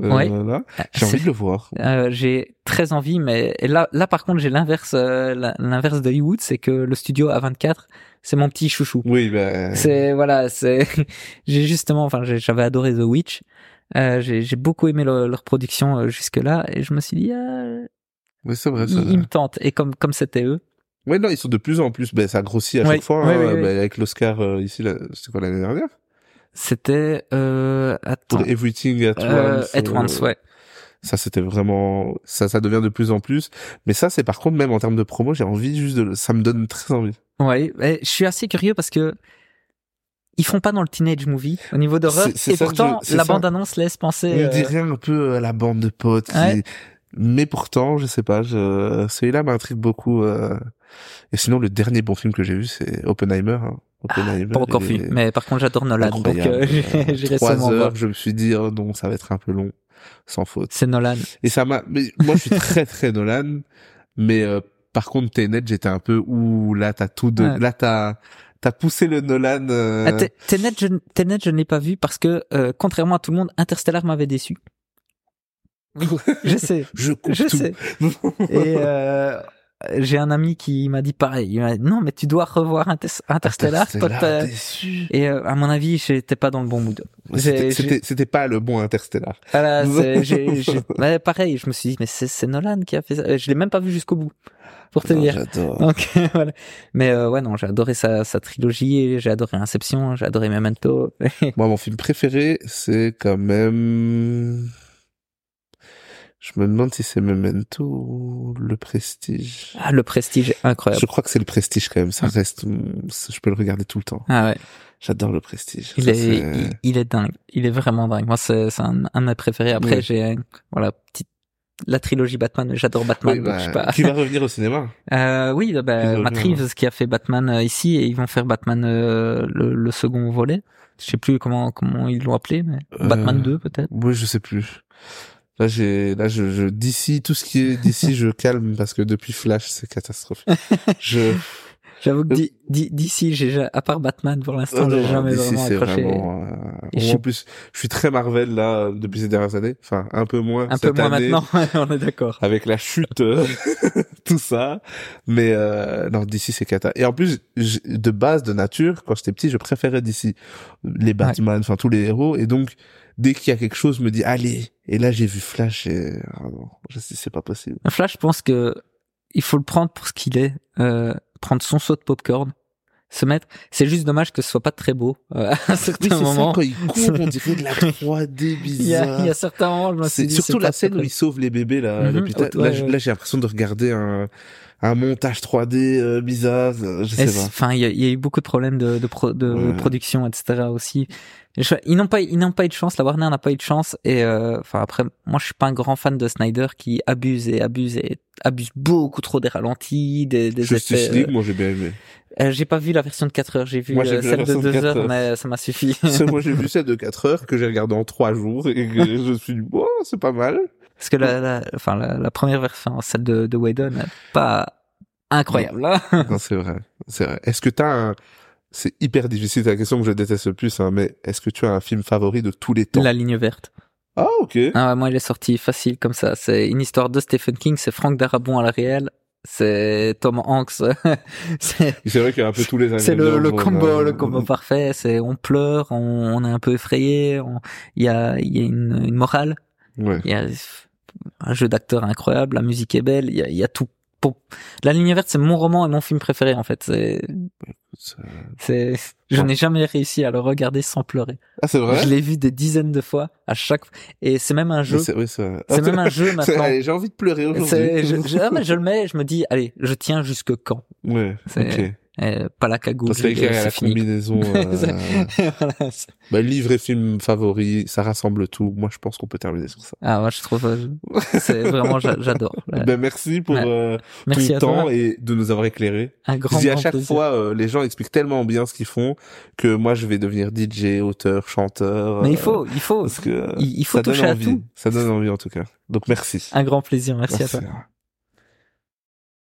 Euh, Ouais. là. J'ai envie de le voir. Euh, j'ai très envie, mais et là, là par contre, j'ai l'inverse, euh, l'inverse de Hollywood, c'est que le studio A24, c'est mon petit chouchou. Oui, ben. C'est voilà, c'est j'ai justement, enfin, j'avais adoré The Witch. Euh, j'ai j'ai beaucoup aimé leur, leur production euh, jusque là et je me suis dit, ah, Oui, c'est vrai. ils, ils me tentent. Et comme comme c'était eux, Ouais, non, ils sont de plus en plus. Ben, ça grossit à Oui, chaque fois. oui, hein, oui, oui. ben, avec l'Oscar euh, ici, c'était quoi l'année dernière? C'était euh, attends, Pour Everything at euh, Once. At euh, Once, ouais. Ça, c'était vraiment, ça, ça devient de plus en plus. Mais ça, c'est par contre, même en termes de promo, j'ai envie juste de, le- ça me donne très envie. Ouais, je suis assez curieux parce que ils font pas dans le teenage movie au niveau d'horreur et pourtant je- la ça. bande annonce laisse penser Il euh, dirait un peu à la bande de potes. qui-. Mais pourtant, je sais pas, je, celui-là m'intrigue beaucoup. euh. Et sinon, le dernier bon film que j'ai vu, c'est Oppenheimer. Hein. Oppenheimer. pas encore vu, est mais par contre j'adore Nolan donc euh, j'irai- j'irai Trois heures, je me suis dit, oh non, ça va être un peu long, sans faute. C'est Nolan. Et ça m'a, mais moi, je suis très, très Nolan. Mais, euh, par contre, Tenet, j'étais un peu, ouh, là, t'as tout de, Ouais. là, t'as, t'as poussé le Nolan, euh, Ah, Tenet, je, Tenet, je ne l'ai pas vu parce que euh, contrairement à tout le monde, Interstellar m'avait déçu. Oui, je sais, je sais. Et euh, j'ai un ami qui m'a dit pareil. Il m'a dit non, mais tu dois revoir Inter- Interstellar. Interstellar. Et euh, à mon avis, j'étais pas dans le bon mood. C'était, pas le bon Interstellar. Voilà, c'est- j'ai- j'ai- ouais, pareil, je me suis dit, mais c'est Nolan qui a fait ça. Je l'ai même pas vu jusqu'au bout, pour te Non, dire. Donc voilà. Mais euh, ouais, non, j'ai adoré sa, sa trilogie, j'ai adoré Inception, j'ai adoré Memento. Moi, mon film préféré, c'est quand même, je me demande si c'est Memento ou Le Prestige. ah, le Prestige, incroyable. Je crois que c'est Le Prestige quand même. Ça reste, je peux le regarder tout le temps. Ah ouais, J'adore Le Prestige. il Ça, est, il, il est dingue. Il est vraiment dingue. Moi, c'est un, un de mes préférés. Après, Oui. j'ai voilà petite la trilogie Batman. J'adore Batman. Oui, donc bah, je sais pas. qui va revenir au cinéma? Euh, oui, bah, Matt Reeves qui a fait Batman euh, ici et ils vont faire Batman euh, le, le second volet. Je sais plus comment comment ils l'ont appelé, mais Euh, Batman 2 peut-être. Oui, je sais plus. Là, j'ai, là, je, je, d'ici, tout ce qui est d'ici, je calme parce que depuis Flash, c'est catastrophique. je, J'avoue que di- di- d'ici, j'ai ja- à part Batman pour l'instant, j'ai jamais vraiment accroché. vraiment, euh, Et bon, je en suis- plus, je suis très Marvel là euh, depuis ces dernières années. Enfin, un peu moins. Un peu moins année, maintenant, on est d'accord. Avec la chute, euh, tout ça. Mais euh, non, d'ici c'est cata. Et en plus, de base, de nature, quand j'étais petit, je préférais d'ici les Batman, enfin tous les héros. Et donc, dès qu'il y a quelque chose, je me dis allez. Et là, j'ai vu Flash et ah non, je sais, c'est pas possible. Flash, je pense que il faut le prendre pour ce qu'il est, euh, prendre son saut de popcorn, se mettre. C'est juste dommage que ce soit pas très beau euh, à Oui, certains c'est ça, moments. quand il court, on dirait de la 3D Il y a, bizarre. il y a certains moments, je me suis C'est dit, surtout la scène où il sauve les bébés là, à Mhm, l'hôpital. ouais, là, j- ouais. là, j'ai l'impression de regarder un, un montage 3D euh, bizarre. euh, Je sais pas. Enfin, il y y a eu beaucoup de problèmes de, de, pro- de Ouais. production, etc. aussi. Je- ils n'ont pas, ils n'ont pas eu de chance. La Warner n'a pas eu de chance. Et euh, enfin après, moi, je suis pas un grand fan de Snyder qui abuse et abuse et abuse beaucoup trop des ralentis, des, des Justice effets. League, moi j'ai bien aimé. Euh, j'ai pas vu la version de 4 heures. J'ai vu, Moi, euh, vu celle de version de 2 4 heures, heures. mais ça m'a suffi. Moi j'ai vu celle de 4 heures que j'ai regardé en 3 jours et que je me suis dit, oh, c'est pas mal. Parce que la, la, enfin, la, la première version, celle de, de Whedon, pas incroyable. hein. Non, c'est vrai. C'est vrai. Est-ce que t'as un, c'est hyper difficile, c'est la question que je déteste le plus, hein, mais est-ce que tu as un film favori de tous les temps? La ligne verte. Ah, ok. Ah moi, il est sorti facile comme ça. C'est une histoire de Stephen King. C'est Frank Darabont à la réelle. C'est Tom Hanks. c'est vrai qu'il y a un peu tous les c'est le, le combo, le combo parfait. C'est on pleure, on, on est un peu effrayé. Il y a, il y a une, une morale. Ouais. Il y a un jeu d'acteur incroyable. La musique est belle. Il y a, y a tout. La ligne verte, c'est mon roman et mon film préféré en fait. C'est, je n'ai jamais réussi à le regarder sans pleurer. Ah, c'est vrai? Je l'ai vu des dizaines de fois à chaque et c'est même un jeu. C'est oui. C'est même un jeu maintenant. J'ai envie de pleurer C'est, je, aujourd'hui. je, ah, je le mets, je me dis, allez, je tiens jusque quand? Ouais, C'est- ok. Euh, Pas la cagoule. A c'est la fini. combinaison. euh, Voilà, bah, livre et film favori, ça rassemble tout. Moi, je pense qu'on peut terminer sur ça. ah, moi, je trouve, euh, c'est vraiment, j'a- j'adore. Ouais. Ben, merci pour Ouais. euh, Merci ton à temps toi. et de nous avoir éclairés. Un Je grand, dis à grand chaque plaisir. fois, euh, les gens expliquent tellement bien ce qu'ils font que moi, je vais devenir DJ, auteur, chanteur. Mais euh, il faut, il faut, parce que il, il faut ça donne toucher à envie. tout. Ça donne envie en tout cas. Donc merci. Un grand plaisir. Merci, à toi.